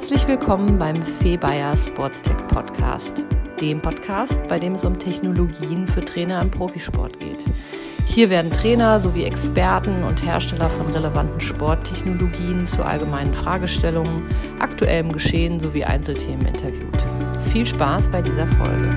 Herzlich willkommen beim Fee Bayer Sportstech Podcast, dem Podcast, bei dem es um Technologien für Trainer im Profisport geht. Hier werden Trainer sowie Experten und Hersteller von relevanten Sporttechnologien zu allgemeinen Fragestellungen, aktuellem Geschehen sowie Einzelthemen interviewt. Viel Spaß bei dieser Folge.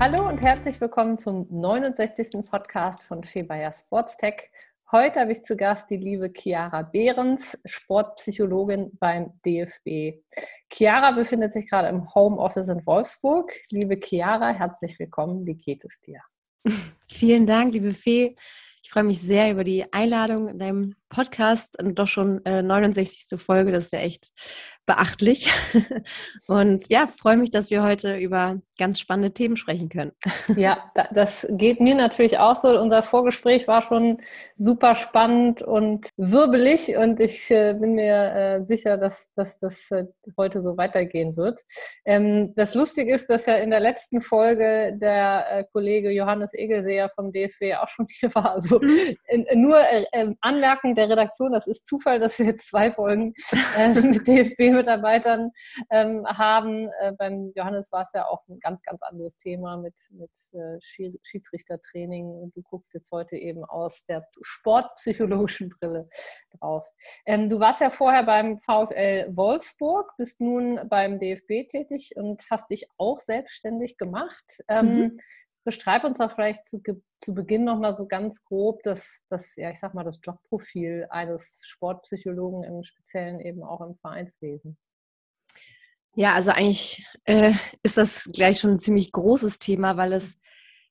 Hallo und herzlich willkommen zum 69. Podcast von Fee Bayer Sportstech. Heute habe ich zu Gast die liebe Chiara Behrens, Sportpsychologin beim DFB. Chiara befindet sich gerade im Homeoffice in Wolfsburg. Liebe Chiara, herzlich willkommen. Wie geht es dir? Vielen Dank, liebe Fee. Ich freue mich sehr über die Einladung in deinem Podcast und doch schon äh, 69. Folge. Das ist ja echt beachtlich. Und ja, freue mich, dass wir heute über ganz spannende Themen sprechen können. Ja, das geht mir natürlich auch so. Unser Vorgespräch war schon super spannend und wirbelig und ich äh, bin mir äh, sicher, dass, dass das äh, heute so weitergehen wird. Ähm, das Lustige ist, dass ja in der letzten Folge der Kollege Johannes Egelseher vom DFW auch schon hier war. Also mhm. nur ähm, Anmerkung der Redaktion, das ist Zufall, dass wir jetzt zwei Folgen mit DFB Mitarbeitern ähm, haben. Äh, beim Johannes war es ja auch ein ganz, ganz anderes Thema mit, mit äh, Schiedsrichtertraining. Du guckst jetzt heute eben aus der sportpsychologischen Brille drauf. Ähm, du warst ja vorher beim VfL Wolfsburg, bist nun beim DFB tätig und hast dich auch selbstständig gemacht. Ähm, mhm. Beschreib uns doch vielleicht zu, zu Beginn nochmal so ganz grob das, das, ja, ich sag mal, das Jobprofil eines Sportpsychologen im Speziellen eben auch im Vereinswesen. Ja, also eigentlich äh, ist das gleich schon ein ziemlich großes Thema, weil es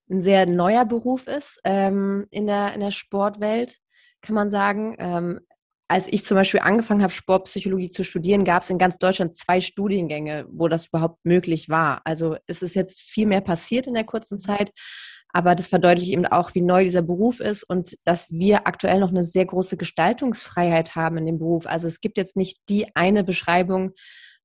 ein sehr neuer Beruf ist ähm, in, der, in der Sportwelt, kann man sagen. Ähm, als ich zum Beispiel angefangen habe, Sportpsychologie zu studieren, gab es in ganz Deutschland zwei Studiengänge, wo das überhaupt möglich war. Also es ist jetzt viel mehr passiert in der kurzen Zeit, aber das verdeutlicht eben auch, wie neu dieser Beruf ist und dass wir aktuell noch eine sehr große Gestaltungsfreiheit haben in dem Beruf. Also es gibt jetzt nicht die eine Beschreibung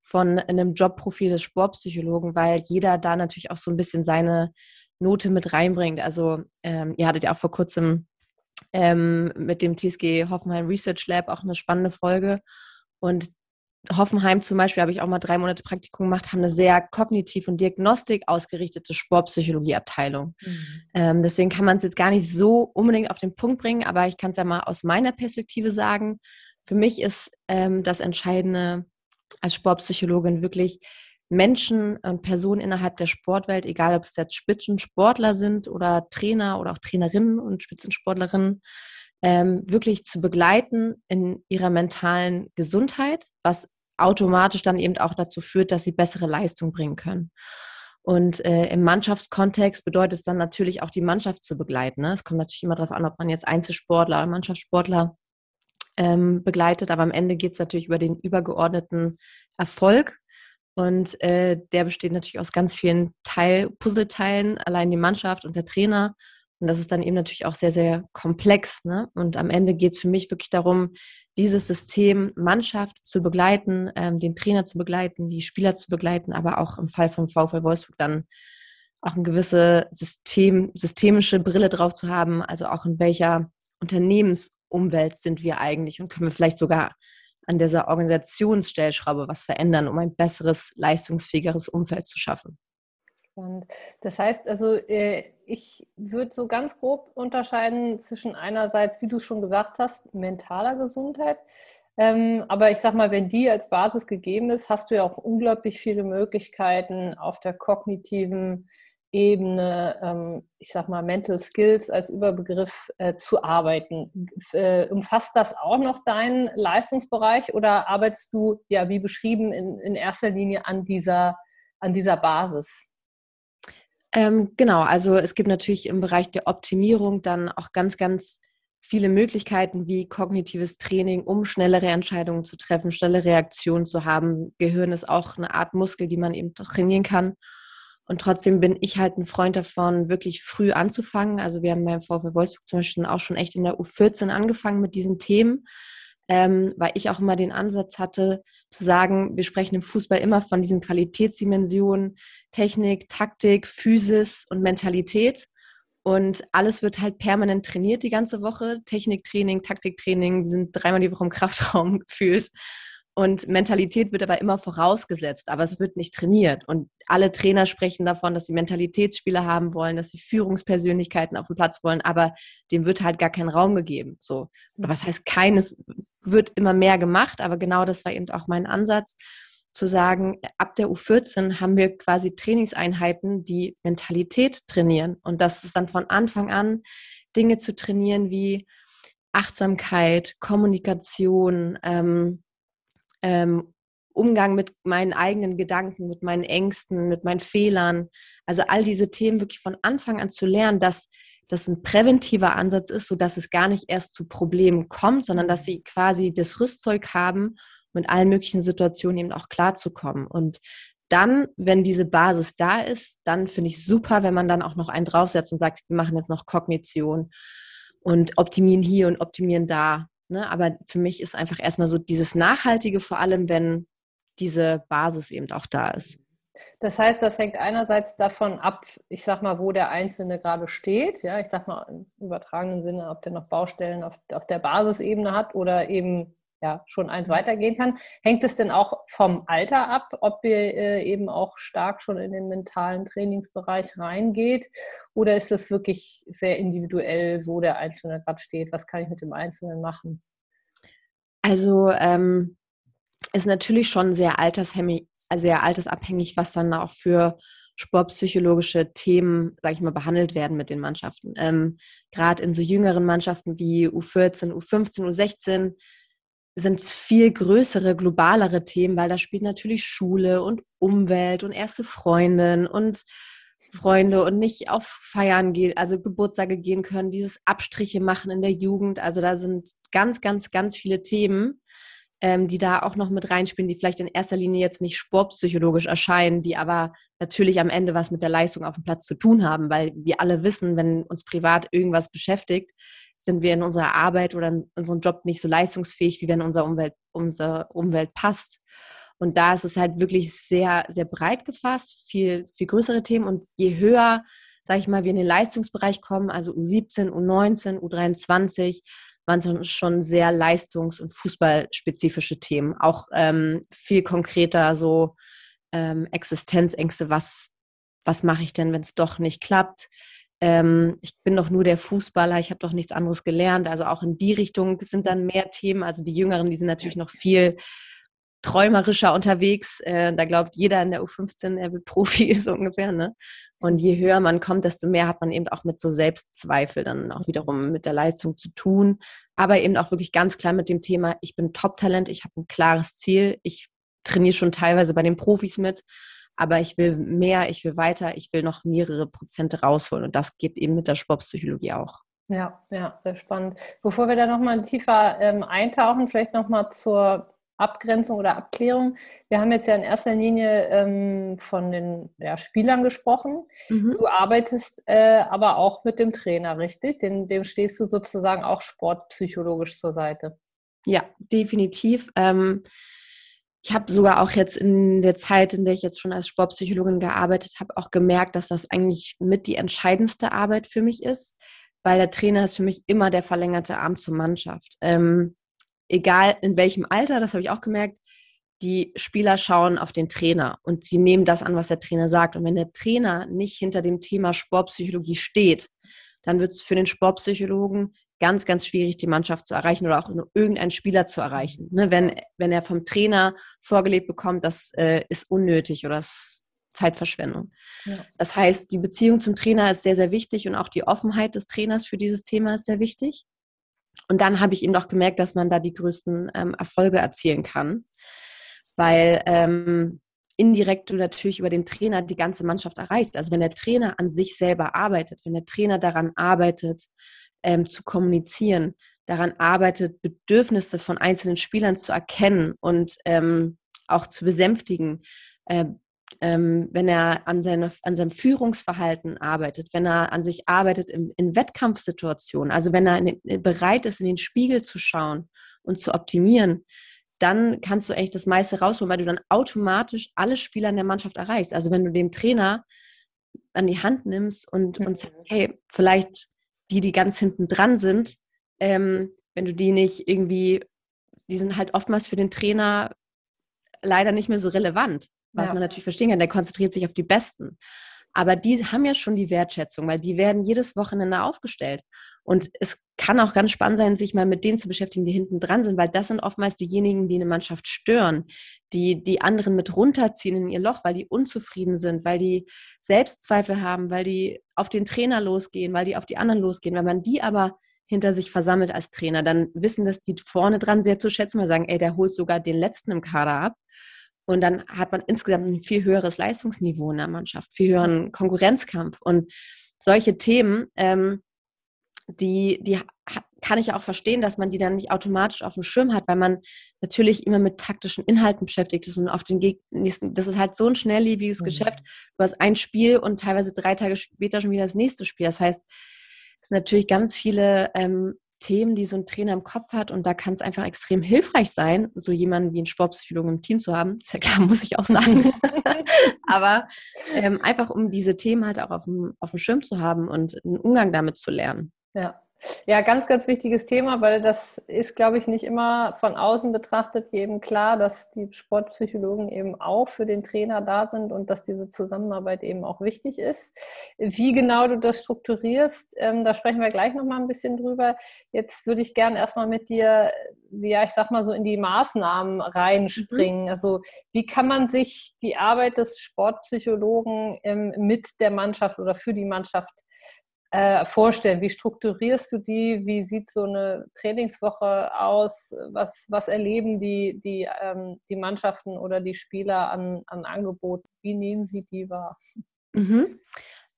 von einem Jobprofil des Sportpsychologen, weil jeder da natürlich auch so ein bisschen seine Note mit reinbringt. Also ähm, ihr hattet ja auch vor kurzem ähm, mit dem TSG Hoffenheim Research Lab auch eine spannende Folge. Und Hoffenheim zum Beispiel habe ich auch mal drei Monate Praktikum gemacht, haben eine sehr kognitiv und diagnostik ausgerichtete Sportpsychologieabteilung. Mhm. Ähm, deswegen kann man es jetzt gar nicht so unbedingt auf den Punkt bringen, aber ich kann es ja mal aus meiner Perspektive sagen. Für mich ist ähm, das Entscheidende als Sportpsychologin wirklich Menschen und Personen innerhalb der Sportwelt, egal ob es jetzt Spitzensportler sind oder Trainer oder auch Trainerinnen und Spitzensportlerinnen, ähm, wirklich zu begleiten in ihrer mentalen Gesundheit, was automatisch dann eben auch dazu führt, dass sie bessere Leistung bringen können. Und äh, im Mannschaftskontext bedeutet es dann natürlich auch die Mannschaft zu begleiten. Ne? Es kommt natürlich immer darauf an, ob man jetzt Einzelsportler oder Mannschaftssportler ähm, begleitet, aber am Ende geht es natürlich über den übergeordneten Erfolg und äh, der besteht natürlich aus ganz vielen Teil, Puzzleteilen, allein die Mannschaft und der Trainer. Und das ist dann eben natürlich auch sehr, sehr komplex. Ne? Und am Ende geht es für mich wirklich darum, dieses System Mannschaft zu begleiten, ähm, den Trainer zu begleiten, die Spieler zu begleiten, aber auch im Fall von VfL Wolfsburg dann auch eine gewisse System, systemische Brille drauf zu haben, also auch in welcher Unternehmensumwelt sind wir eigentlich und können wir vielleicht sogar an dieser Organisationsstellschraube was verändern, um ein besseres, leistungsfähigeres Umfeld zu schaffen. Und das heißt also, äh, ich würde so ganz grob unterscheiden zwischen einerseits, wie du schon gesagt hast, mentaler Gesundheit. Ähm, aber ich sag mal, wenn die als Basis gegeben ist, hast du ja auch unglaublich viele Möglichkeiten auf der kognitiven Ebene, ähm, ich sag mal, Mental Skills als Überbegriff äh, zu arbeiten. Äh, umfasst das auch noch deinen Leistungsbereich oder arbeitest du, ja, wie beschrieben, in, in erster Linie an dieser, an dieser Basis? Ähm, genau, also es gibt natürlich im Bereich der Optimierung dann auch ganz, ganz viele Möglichkeiten wie kognitives Training, um schnellere Entscheidungen zu treffen, schnelle Reaktionen zu haben. Gehirn ist auch eine Art Muskel, die man eben trainieren kann. Und trotzdem bin ich halt ein Freund davon, wirklich früh anzufangen. Also wir haben beim VfL Wolfsburg zum Beispiel auch schon echt in der U14 angefangen mit diesen Themen, ähm, weil ich auch immer den Ansatz hatte, zu sagen, wir sprechen im Fußball immer von diesen Qualitätsdimensionen, Technik, Taktik, Physis und Mentalität. Und alles wird halt permanent trainiert die ganze Woche. Techniktraining, Taktiktraining, die sind dreimal die Woche im Kraftraum gefühlt. Und Mentalität wird aber immer vorausgesetzt, aber es wird nicht trainiert. Und alle Trainer sprechen davon, dass sie Mentalitätsspieler haben wollen, dass sie Führungspersönlichkeiten auf dem Platz wollen, aber dem wird halt gar kein Raum gegeben. So. Oder was heißt keines, wird immer mehr gemacht, aber genau das war eben auch mein Ansatz, zu sagen, ab der U14 haben wir quasi Trainingseinheiten, die Mentalität trainieren. Und das ist dann von Anfang an Dinge zu trainieren wie Achtsamkeit, Kommunikation, ähm, ähm, Umgang mit meinen eigenen Gedanken, mit meinen Ängsten, mit meinen Fehlern. Also all diese Themen wirklich von Anfang an zu lernen, dass das ein präventiver Ansatz ist, sodass es gar nicht erst zu Problemen kommt, sondern dass sie quasi das Rüstzeug haben, mit allen möglichen Situationen eben auch klarzukommen. Und dann, wenn diese Basis da ist, dann finde ich super, wenn man dann auch noch einen draufsetzt und sagt, wir machen jetzt noch Kognition und optimieren hier und optimieren da. Ne? Aber für mich ist einfach erstmal so dieses Nachhaltige, vor allem wenn diese Basis eben auch da ist. Das heißt, das hängt einerseits davon ab, ich sag mal, wo der Einzelne gerade steht. Ja, ich sag mal im übertragenen Sinne, ob der noch Baustellen auf, auf der Basisebene hat oder eben ja, schon eins weitergehen kann. Hängt es denn auch vom Alter ab, ob ihr äh, eben auch stark schon in den mentalen Trainingsbereich reingeht? Oder ist es wirklich sehr individuell, wo der Einzelne gerade steht? Was kann ich mit dem Einzelnen machen? Also ähm, ist natürlich schon sehr, sehr altersabhängig, was dann auch für sportpsychologische Themen, sage ich mal, behandelt werden mit den Mannschaften. Ähm, Gerade in so jüngeren Mannschaften wie U14, U15, U16 sind es viel größere, globalere Themen, weil da spielt natürlich Schule und Umwelt und erste Freundin und Freunde und nicht auf Feiern gehen, also Geburtstage gehen können, dieses Abstriche machen in der Jugend. Also da sind ganz, ganz, ganz viele Themen, ähm, die da auch noch mit reinspielen, die vielleicht in erster Linie jetzt nicht sportpsychologisch erscheinen, die aber natürlich am Ende was mit der Leistung auf dem Platz zu tun haben, weil wir alle wissen, wenn uns privat irgendwas beschäftigt, sind wir in unserer Arbeit oder in unserem Job nicht so leistungsfähig, wie wenn unsere Umwelt, unsere Umwelt passt. Und da ist es halt wirklich sehr, sehr breit gefasst, viel, viel größere Themen. Und je höher, sage ich mal, wir in den Leistungsbereich kommen, also U17, U19, U23, waren es schon sehr leistungs- und fußballspezifische Themen. Auch ähm, viel konkreter so ähm, Existenzängste, was, was mache ich denn, wenn es doch nicht klappt? Ähm, ich bin doch nur der Fußballer, ich habe doch nichts anderes gelernt. Also auch in die Richtung sind dann mehr Themen. Also die Jüngeren, die sind natürlich noch viel träumerischer unterwegs. Äh, da glaubt jeder in der U15, er wird Profi, so ungefähr. Ne? Und je höher man kommt, desto mehr hat man eben auch mit so Selbstzweifel dann auch wiederum mit der Leistung zu tun. Aber eben auch wirklich ganz klar mit dem Thema, ich bin Top-Talent, ich habe ein klares Ziel, ich trainiere schon teilweise bei den Profis mit aber ich will mehr, ich will weiter, ich will noch mehrere Prozente rausholen. Und das geht eben mit der Sportpsychologie auch. Ja, ja, sehr spannend. Bevor wir da nochmal tiefer ähm, eintauchen, vielleicht nochmal zur Abgrenzung oder Abklärung. Wir haben jetzt ja in erster Linie ähm, von den ja, Spielern gesprochen. Mhm. Du arbeitest äh, aber auch mit dem Trainer, richtig? Dem, dem stehst du sozusagen auch sportpsychologisch zur Seite. Ja, definitiv. Ähm, ich habe sogar auch jetzt in der Zeit, in der ich jetzt schon als Sportpsychologin gearbeitet habe, auch gemerkt, dass das eigentlich mit die entscheidendste Arbeit für mich ist, weil der Trainer ist für mich immer der verlängerte Arm zur Mannschaft. Ähm, egal in welchem Alter, das habe ich auch gemerkt, die Spieler schauen auf den Trainer und sie nehmen das an, was der Trainer sagt. Und wenn der Trainer nicht hinter dem Thema Sportpsychologie steht, dann wird es für den Sportpsychologen ganz, ganz schwierig, die Mannschaft zu erreichen oder auch nur irgendeinen Spieler zu erreichen. Ne? Wenn, wenn er vom Trainer vorgelebt bekommt, das äh, ist unnötig oder ist Zeitverschwendung. Ja. Das heißt, die Beziehung zum Trainer ist sehr, sehr wichtig und auch die Offenheit des Trainers für dieses Thema ist sehr wichtig. Und dann habe ich eben auch gemerkt, dass man da die größten ähm, Erfolge erzielen kann, weil ähm, indirekt du natürlich über den Trainer die ganze Mannschaft erreichst. Also wenn der Trainer an sich selber arbeitet, wenn der Trainer daran arbeitet, ähm, zu kommunizieren, daran arbeitet, Bedürfnisse von einzelnen Spielern zu erkennen und ähm, auch zu besänftigen, äh, ähm, wenn er an, seine, an seinem Führungsverhalten arbeitet, wenn er an sich arbeitet in, in Wettkampfsituationen, also wenn er in, bereit ist, in den Spiegel zu schauen und zu optimieren, dann kannst du echt das meiste rausholen, weil du dann automatisch alle Spieler in der Mannschaft erreichst. Also wenn du dem Trainer an die Hand nimmst und, und sagst, hey, vielleicht die, die ganz hinten dran sind, ähm, wenn du die nicht irgendwie, die sind halt oftmals für den Trainer leider nicht mehr so relevant, was ja. man natürlich verstehen kann. Der konzentriert sich auf die Besten. Aber die haben ja schon die Wertschätzung, weil die werden jedes Wochenende aufgestellt. Und es kann auch ganz spannend sein, sich mal mit denen zu beschäftigen, die hinten dran sind, weil das sind oftmals diejenigen, die eine Mannschaft stören, die die anderen mit runterziehen in ihr Loch, weil die unzufrieden sind, weil die Selbstzweifel haben, weil die auf den Trainer losgehen, weil die auf die anderen losgehen. Wenn man die aber hinter sich versammelt als Trainer, dann wissen das die vorne dran sehr zu schätzen, weil sagen, ey, der holt sogar den letzten im Kader ab. Und dann hat man insgesamt ein viel höheres Leistungsniveau in der Mannschaft, viel höheren Konkurrenzkampf. Und solche Themen, ähm, die, die kann ich auch verstehen, dass man die dann nicht automatisch auf dem Schirm hat, weil man natürlich immer mit taktischen Inhalten beschäftigt ist und auf den nächsten, das ist halt so ein schnelllebiges mhm. Geschäft. Du hast ein Spiel und teilweise drei Tage später schon wieder das nächste Spiel. Das heißt, es sind natürlich ganz viele ähm, Themen, die so ein Trainer im Kopf hat. Und da kann es einfach extrem hilfreich sein, so jemanden wie einen Sportpsychologen im Team zu haben. Ist ja klar, muss ich auch sagen. Aber ähm, einfach, um diese Themen halt auch auf dem, auf dem Schirm zu haben und einen Umgang damit zu lernen. Ja. Ja, ganz, ganz wichtiges Thema, weil das ist, glaube ich, nicht immer von außen betrachtet jedem klar, dass die Sportpsychologen eben auch für den Trainer da sind und dass diese Zusammenarbeit eben auch wichtig ist. Wie genau du das strukturierst, ähm, da sprechen wir gleich nochmal ein bisschen drüber. Jetzt würde ich gerne erstmal mit dir, ja, ich sag mal so in die Maßnahmen reinspringen. Mhm. Also, wie kann man sich die Arbeit des Sportpsychologen ähm, mit der Mannschaft oder für die Mannschaft äh, vorstellen? Wie strukturierst du die? Wie sieht so eine Trainingswoche aus? Was, was erleben die, die, ähm, die Mannschaften oder die Spieler an, an Angeboten? Wie nehmen sie die wahr? Mhm.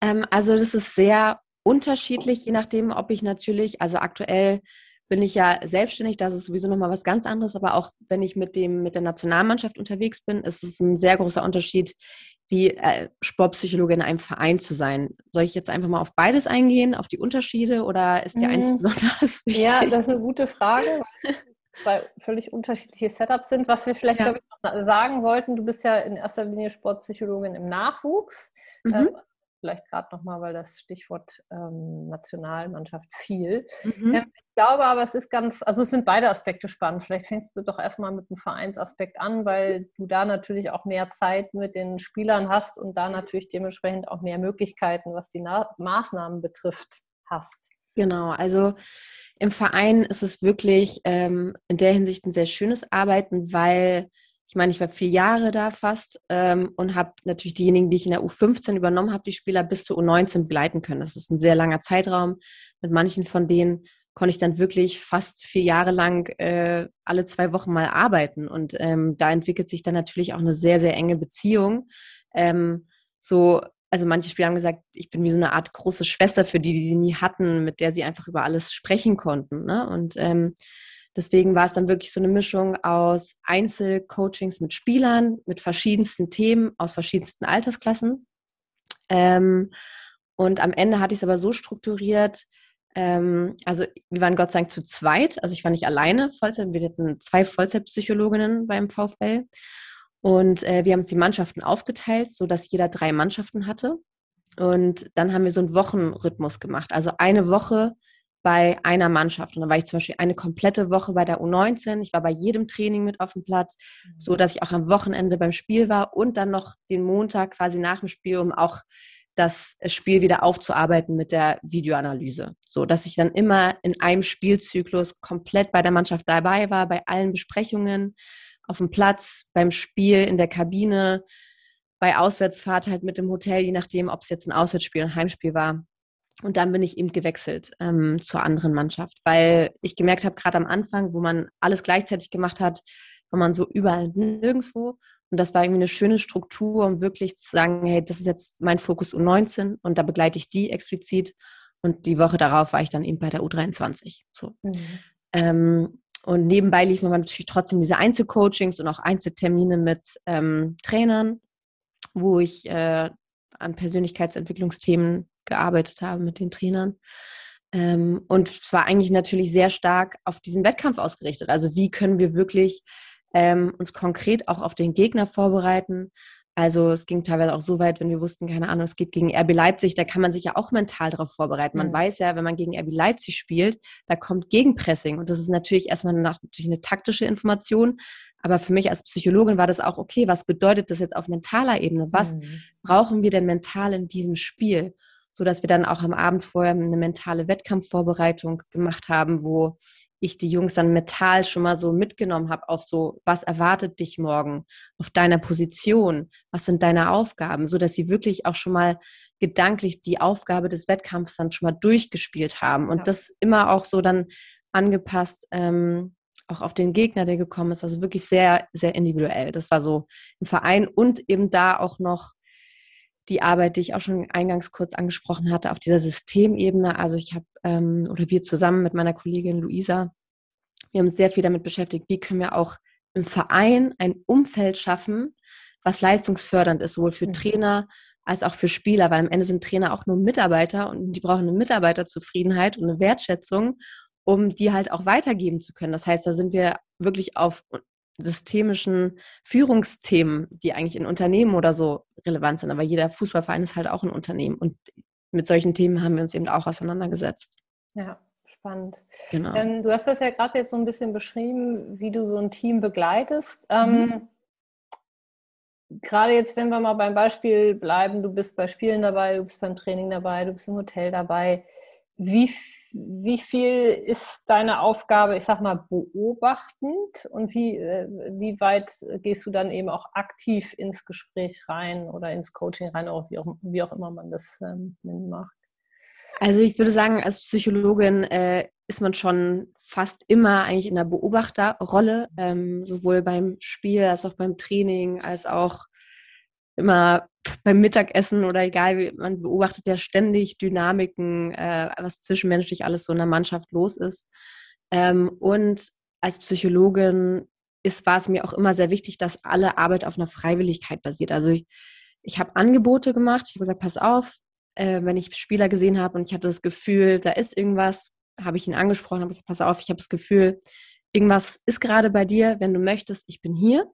Ähm, also das ist sehr unterschiedlich, je nachdem, ob ich natürlich, also aktuell bin ich ja selbstständig, das ist sowieso nochmal was ganz anderes, aber auch wenn ich mit dem, mit der Nationalmannschaft unterwegs bin, ist es ein sehr großer Unterschied, wie äh, Sportpsychologe in einem Verein zu sein. Soll ich jetzt einfach mal auf beides eingehen, auf die Unterschiede oder ist dir mhm. eins besonders wichtig? Ja, das ist eine gute Frage, weil völlig unterschiedliche Setups sind. Was wir vielleicht ja. ich, noch sagen sollten, du bist ja in erster Linie Sportpsychologin im Nachwuchs. Mhm. Ähm, vielleicht gerade nochmal, weil das Stichwort ähm, Nationalmannschaft fiel. Mhm. Ähm, ich glaube aber, es ist ganz, also es sind beide Aspekte spannend. Vielleicht fängst du doch erstmal mit dem Vereinsaspekt an, weil du da natürlich auch mehr Zeit mit den Spielern hast und da natürlich dementsprechend auch mehr Möglichkeiten, was die Na Maßnahmen betrifft, hast. Genau, also im Verein ist es wirklich ähm, in der Hinsicht ein sehr schönes Arbeiten, weil ich meine, ich war vier Jahre da fast ähm, und habe natürlich diejenigen, die ich in der U15 übernommen habe, die Spieler bis zur U19 begleiten können. Das ist ein sehr langer Zeitraum. Mit manchen von denen konnte ich dann wirklich fast vier Jahre lang äh, alle zwei Wochen mal arbeiten. Und ähm, da entwickelt sich dann natürlich auch eine sehr, sehr enge Beziehung. Ähm, so, also manche Spieler haben gesagt, ich bin wie so eine Art große Schwester für die, die sie nie hatten, mit der sie einfach über alles sprechen konnten. Ne? Und ähm, Deswegen war es dann wirklich so eine Mischung aus Einzelcoachings mit Spielern, mit verschiedensten Themen aus verschiedensten Altersklassen. Ähm, und am Ende hatte ich es aber so strukturiert, ähm, also wir waren Gott sei Dank zu zweit, also ich war nicht alleine Vollzeit, wir hatten zwei Vollzeitpsychologinnen beim VfL. Und äh, wir haben uns die Mannschaften aufgeteilt, sodass jeder drei Mannschaften hatte. Und dann haben wir so einen Wochenrhythmus gemacht. Also eine Woche bei einer Mannschaft. Und dann war ich zum Beispiel eine komplette Woche bei der U19. Ich war bei jedem Training mit auf dem Platz, mhm. so dass ich auch am Wochenende beim Spiel war und dann noch den Montag quasi nach dem Spiel, um auch das Spiel wieder aufzuarbeiten mit der Videoanalyse. So dass ich dann immer in einem Spielzyklus komplett bei der Mannschaft dabei war, bei allen Besprechungen, auf dem Platz, beim Spiel, in der Kabine, bei Auswärtsfahrt halt mit dem Hotel, je nachdem, ob es jetzt ein Auswärtsspiel oder ein Heimspiel war. Und dann bin ich eben gewechselt ähm, zur anderen Mannschaft, weil ich gemerkt habe, gerade am Anfang, wo man alles gleichzeitig gemacht hat, war man so überall nirgendwo. Und das war irgendwie eine schöne Struktur, um wirklich zu sagen, hey, das ist jetzt mein Fokus U19 und da begleite ich die explizit. Und die Woche darauf war ich dann eben bei der U23. So. Mhm. Ähm, und nebenbei liefen wir natürlich trotzdem diese Einzelcoachings und auch Einzeltermine mit ähm, Trainern, wo ich äh, an Persönlichkeitsentwicklungsthemen gearbeitet habe mit den Trainern. Ähm, und es war eigentlich natürlich sehr stark auf diesen Wettkampf ausgerichtet. Also wie können wir wirklich ähm, uns konkret auch auf den Gegner vorbereiten? Also es ging teilweise auch so weit, wenn wir wussten, keine Ahnung, es geht gegen RB Leipzig, da kann man sich ja auch mental darauf vorbereiten. Man mhm. weiß ja, wenn man gegen RB Leipzig spielt, da kommt Gegenpressing. Und das ist natürlich erstmal nach, natürlich eine taktische Information. Aber für mich als Psychologin war das auch, okay, was bedeutet das jetzt auf mentaler Ebene? Was mhm. brauchen wir denn mental in diesem Spiel? So dass wir dann auch am Abend vorher eine mentale Wettkampfvorbereitung gemacht haben, wo ich die Jungs dann mental schon mal so mitgenommen habe auf so, was erwartet dich morgen auf deiner Position? Was sind deine Aufgaben? So dass sie wirklich auch schon mal gedanklich die Aufgabe des Wettkampfs dann schon mal durchgespielt haben und ja. das immer auch so dann angepasst, ähm, auch auf den Gegner, der gekommen ist. Also wirklich sehr, sehr individuell. Das war so im Verein und eben da auch noch die Arbeit, die ich auch schon eingangs kurz angesprochen hatte, auf dieser Systemebene. Also ich habe, ähm, oder wir zusammen mit meiner Kollegin Luisa, wir haben uns sehr viel damit beschäftigt, wie können wir auch im Verein ein Umfeld schaffen, was leistungsfördernd ist, sowohl für mhm. Trainer als auch für Spieler, weil am Ende sind Trainer auch nur Mitarbeiter und die brauchen eine Mitarbeiterzufriedenheit und eine Wertschätzung, um die halt auch weitergeben zu können. Das heißt, da sind wir wirklich auf systemischen Führungsthemen, die eigentlich in Unternehmen oder so relevant sind. Aber jeder Fußballverein ist halt auch ein Unternehmen. Und mit solchen Themen haben wir uns eben auch auseinandergesetzt. Ja, spannend. Genau. Ähm, du hast das ja gerade jetzt so ein bisschen beschrieben, wie du so ein Team begleitest. Ähm, mhm. gerade jetzt, wenn wir mal beim Beispiel bleiben, du bist bei Spielen dabei, du bist beim Training dabei, du bist im Hotel dabei. Wie wie viel ist deine Aufgabe, ich sag mal, beobachtend und wie, äh, wie weit gehst du dann eben auch aktiv ins Gespräch rein oder ins Coaching rein, auch wie, auch, wie auch immer man das ähm, macht? Also ich würde sagen, als Psychologin äh, ist man schon fast immer eigentlich in der Beobachterrolle, ähm, sowohl beim Spiel als auch beim Training, als auch immer beim Mittagessen oder egal, man beobachtet ja ständig Dynamiken, äh, was zwischenmenschlich alles so in der Mannschaft los ist. Ähm, und als Psychologin ist, war es mir auch immer sehr wichtig, dass alle Arbeit auf einer Freiwilligkeit basiert. Also ich, ich habe Angebote gemacht, ich habe gesagt, pass auf, äh, wenn ich Spieler gesehen habe und ich hatte das Gefühl, da ist irgendwas, habe ich ihn angesprochen, habe gesagt, pass auf, ich habe das Gefühl, irgendwas ist gerade bei dir, wenn du möchtest, ich bin hier.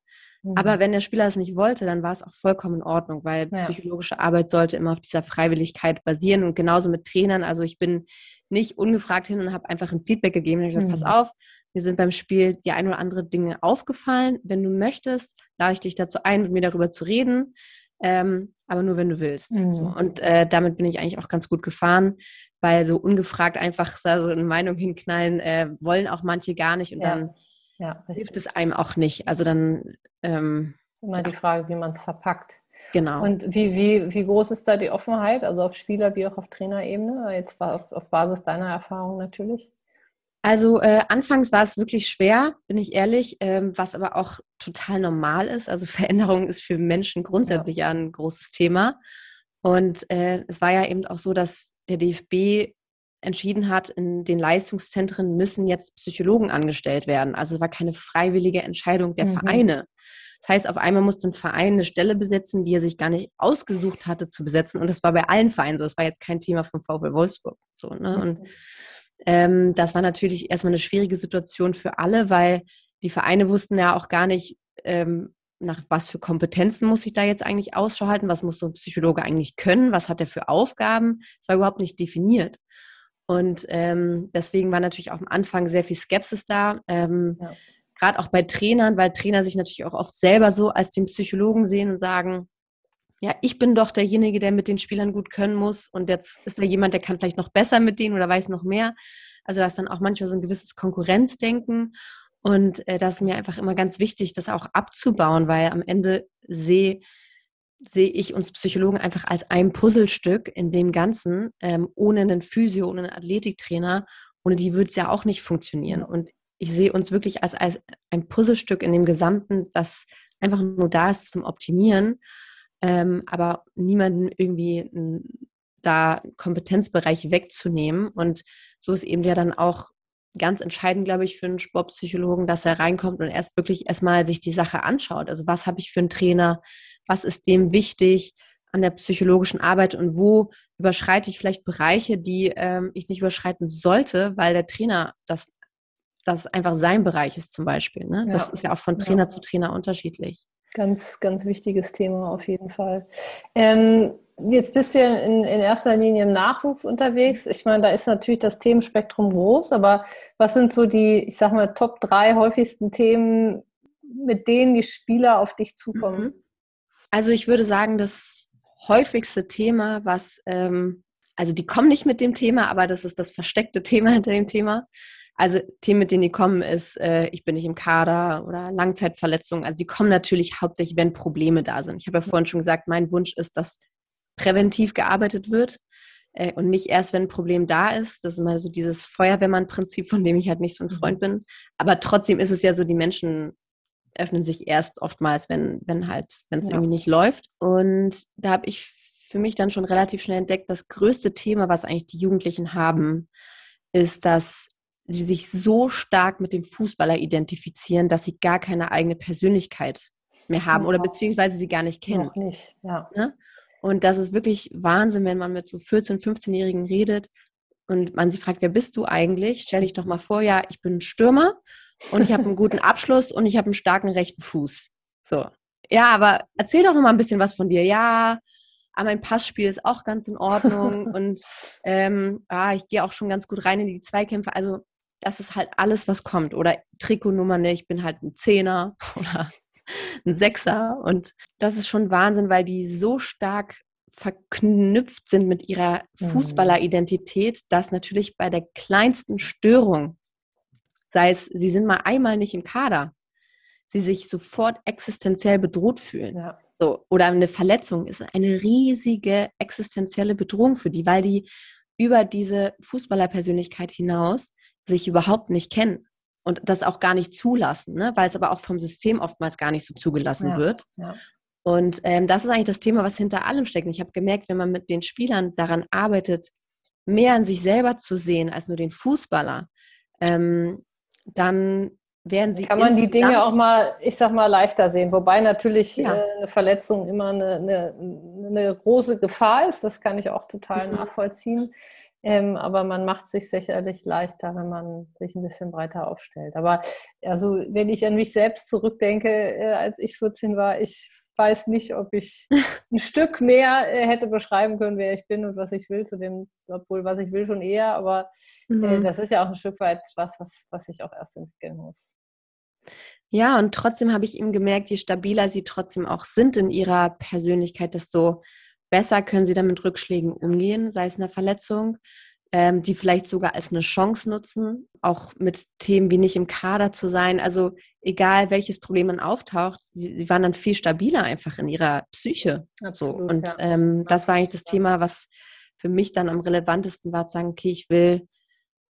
Aber mhm. wenn der Spieler es nicht wollte, dann war es auch vollkommen in Ordnung, weil ja. psychologische Arbeit sollte immer auf dieser Freiwilligkeit basieren und genauso mit Trainern. Also ich bin nicht ungefragt hin und habe einfach ein Feedback gegeben und gesagt, mhm. pass auf, mir sind beim Spiel die ein oder andere Dinge aufgefallen. Wenn du möchtest, lade ich dich dazu ein, mit mir darüber zu reden. Ähm, aber nur wenn du willst. Mhm. So. Und äh, damit bin ich eigentlich auch ganz gut gefahren, weil so ungefragt einfach so eine Meinung hinknallen äh, wollen auch manche gar nicht und ja. dann ja, hilft es einem auch nicht. Also dann. Ähm, immer ja. die Frage, wie man es verpackt. Genau. Und wie, wie, wie groß ist da die Offenheit, also auf Spieler- wie auch auf Trainerebene? Jetzt war auf, auf Basis deiner Erfahrung natürlich. Also äh, anfangs war es wirklich schwer, bin ich ehrlich, ähm, was aber auch total normal ist. Also Veränderung ist für Menschen grundsätzlich ja, ja ein großes Thema. Und äh, es war ja eben auch so, dass der DFB entschieden hat, in den Leistungszentren müssen jetzt Psychologen angestellt werden. Also es war keine freiwillige Entscheidung der mhm. Vereine. Das heißt, auf einmal musste ein Verein eine Stelle besetzen, die er sich gar nicht ausgesucht hatte zu besetzen. Und das war bei allen Vereinen so. Es war jetzt kein Thema vom VfL Wolfsburg. So, ne? Und ähm, das war natürlich erstmal eine schwierige Situation für alle, weil die Vereine wussten ja auch gar nicht, ähm, nach was für Kompetenzen muss ich da jetzt eigentlich Ausschau halten, was muss so ein Psychologe eigentlich können, was hat er für Aufgaben. Es war überhaupt nicht definiert. Und ähm, deswegen war natürlich auch am Anfang sehr viel Skepsis da. Ähm, ja. Gerade auch bei Trainern, weil Trainer sich natürlich auch oft selber so als den Psychologen sehen und sagen, ja, ich bin doch derjenige, der mit den Spielern gut können muss und jetzt ist da jemand, der kann vielleicht noch besser mit denen oder weiß noch mehr. Also da ist dann auch manchmal so ein gewisses Konkurrenzdenken und äh, das ist mir einfach immer ganz wichtig, das auch abzubauen, weil am Ende sehe sehe ich uns Psychologen einfach als ein Puzzlestück in dem Ganzen. Ähm, ohne einen Physio, ohne einen Athletiktrainer, ohne die würde es ja auch nicht funktionieren. Und ich sehe uns wirklich als, als ein Puzzlestück in dem Gesamten, das einfach nur da ist zum Optimieren, ähm, aber niemanden irgendwie da Kompetenzbereich wegzunehmen. Und so ist eben ja dann auch ganz entscheidend, glaube ich, für einen Sportpsychologen, dass er reinkommt und erst wirklich erstmal sich die Sache anschaut. Also was habe ich für einen Trainer? Was ist dem wichtig an der psychologischen Arbeit und wo überschreite ich vielleicht Bereiche, die ähm, ich nicht überschreiten sollte, weil der Trainer das, das einfach sein Bereich ist zum Beispiel. Ne? Das ja. ist ja auch von Trainer ja. zu Trainer unterschiedlich. Ganz, ganz wichtiges Thema auf jeden Fall. Ähm, jetzt bist du ja in, in erster Linie im Nachwuchs unterwegs. Ich meine, da ist natürlich das Themenspektrum groß, aber was sind so die, ich sag mal, Top drei häufigsten Themen, mit denen die Spieler auf dich zukommen? Mhm. Also ich würde sagen, das häufigste Thema, was, ähm, also die kommen nicht mit dem Thema, aber das ist das versteckte Thema hinter dem Thema. Also Themen, mit denen die kommen, ist, äh, ich bin nicht im Kader oder Langzeitverletzungen. Also die kommen natürlich hauptsächlich, wenn Probleme da sind. Ich habe ja vorhin schon gesagt, mein Wunsch ist, dass präventiv gearbeitet wird äh, und nicht erst, wenn ein Problem da ist. Das ist immer so dieses Feuerwehrmann-Prinzip, von dem ich halt nicht so ein mhm. Freund bin. Aber trotzdem ist es ja so, die Menschen öffnen sich erst oftmals, wenn, wenn halt, wenn es ja. irgendwie nicht läuft. Und da habe ich für mich dann schon relativ schnell entdeckt, das größte Thema, was eigentlich die Jugendlichen haben, ist, dass sie sich so stark mit dem Fußballer identifizieren, dass sie gar keine eigene Persönlichkeit mehr haben oder beziehungsweise sie gar nicht kennen. Noch nicht, ja. Ne? Und das ist wirklich Wahnsinn, wenn man mit so 14-, 15-Jährigen redet und man sie fragt, wer bist du eigentlich? Stell dich doch mal vor, ja, ich bin ein Stürmer und ich habe einen guten Abschluss und ich habe einen starken rechten Fuß. So. Ja, aber erzähl doch noch mal ein bisschen was von dir. Ja, aber mein Passspiel ist auch ganz in Ordnung und ähm, ah, ich gehe auch schon ganz gut rein in die Zweikämpfe. Also das ist halt alles, was kommt. Oder Trikotnummer, ne, ich bin halt ein Zehner oder ein Sechser. Und das ist schon Wahnsinn, weil die so stark verknüpft sind mit ihrer mhm. Fußballeridentität, dass natürlich bei der kleinsten Störung, sei es, sie sind mal einmal nicht im Kader, sie sich sofort existenziell bedroht fühlen. Ja. So, oder eine Verletzung ist eine riesige existenzielle Bedrohung für die, weil die über diese Fußballerpersönlichkeit hinaus sich überhaupt nicht kennen und das auch gar nicht zulassen, ne? weil es aber auch vom System oftmals gar nicht so zugelassen ja, wird. Ja. Und ähm, das ist eigentlich das Thema, was hinter allem steckt. Und ich habe gemerkt, wenn man mit den Spielern daran arbeitet, mehr an sich selber zu sehen als nur den Fußballer, ähm, dann werden sie. Kann man die Dinge auch mal, ich sag mal, leichter sehen. Wobei natürlich ja. äh, eine Verletzung immer eine, eine, eine, große Gefahr ist. Das kann ich auch total mhm. nachvollziehen. Ähm, aber man macht sich sicherlich leichter, wenn man sich ein bisschen breiter aufstellt. Aber also, wenn ich an mich selbst zurückdenke, äh, als ich 14 war, ich weiß nicht, ob ich ein Stück mehr äh, hätte beschreiben können, wer ich bin und was ich will, zu dem, obwohl was ich will schon eher, aber äh, mhm. das ist ja auch ein Stück weit was, was, was ich auch erst entwickeln muss. Ja, und trotzdem habe ich eben gemerkt, je stabiler sie trotzdem auch sind in ihrer Persönlichkeit, desto besser können sie dann mit Rückschlägen umgehen, sei es eine Verletzung, ähm, die vielleicht sogar als eine Chance nutzen, auch mit Themen wie nicht im Kader zu sein. Also egal welches Problem dann auftaucht, sie, sie waren dann viel stabiler einfach in ihrer Psyche. Absolut, so. Und ja. ähm, das war eigentlich das Thema, was für mich dann am relevantesten war, zu sagen, okay, ich will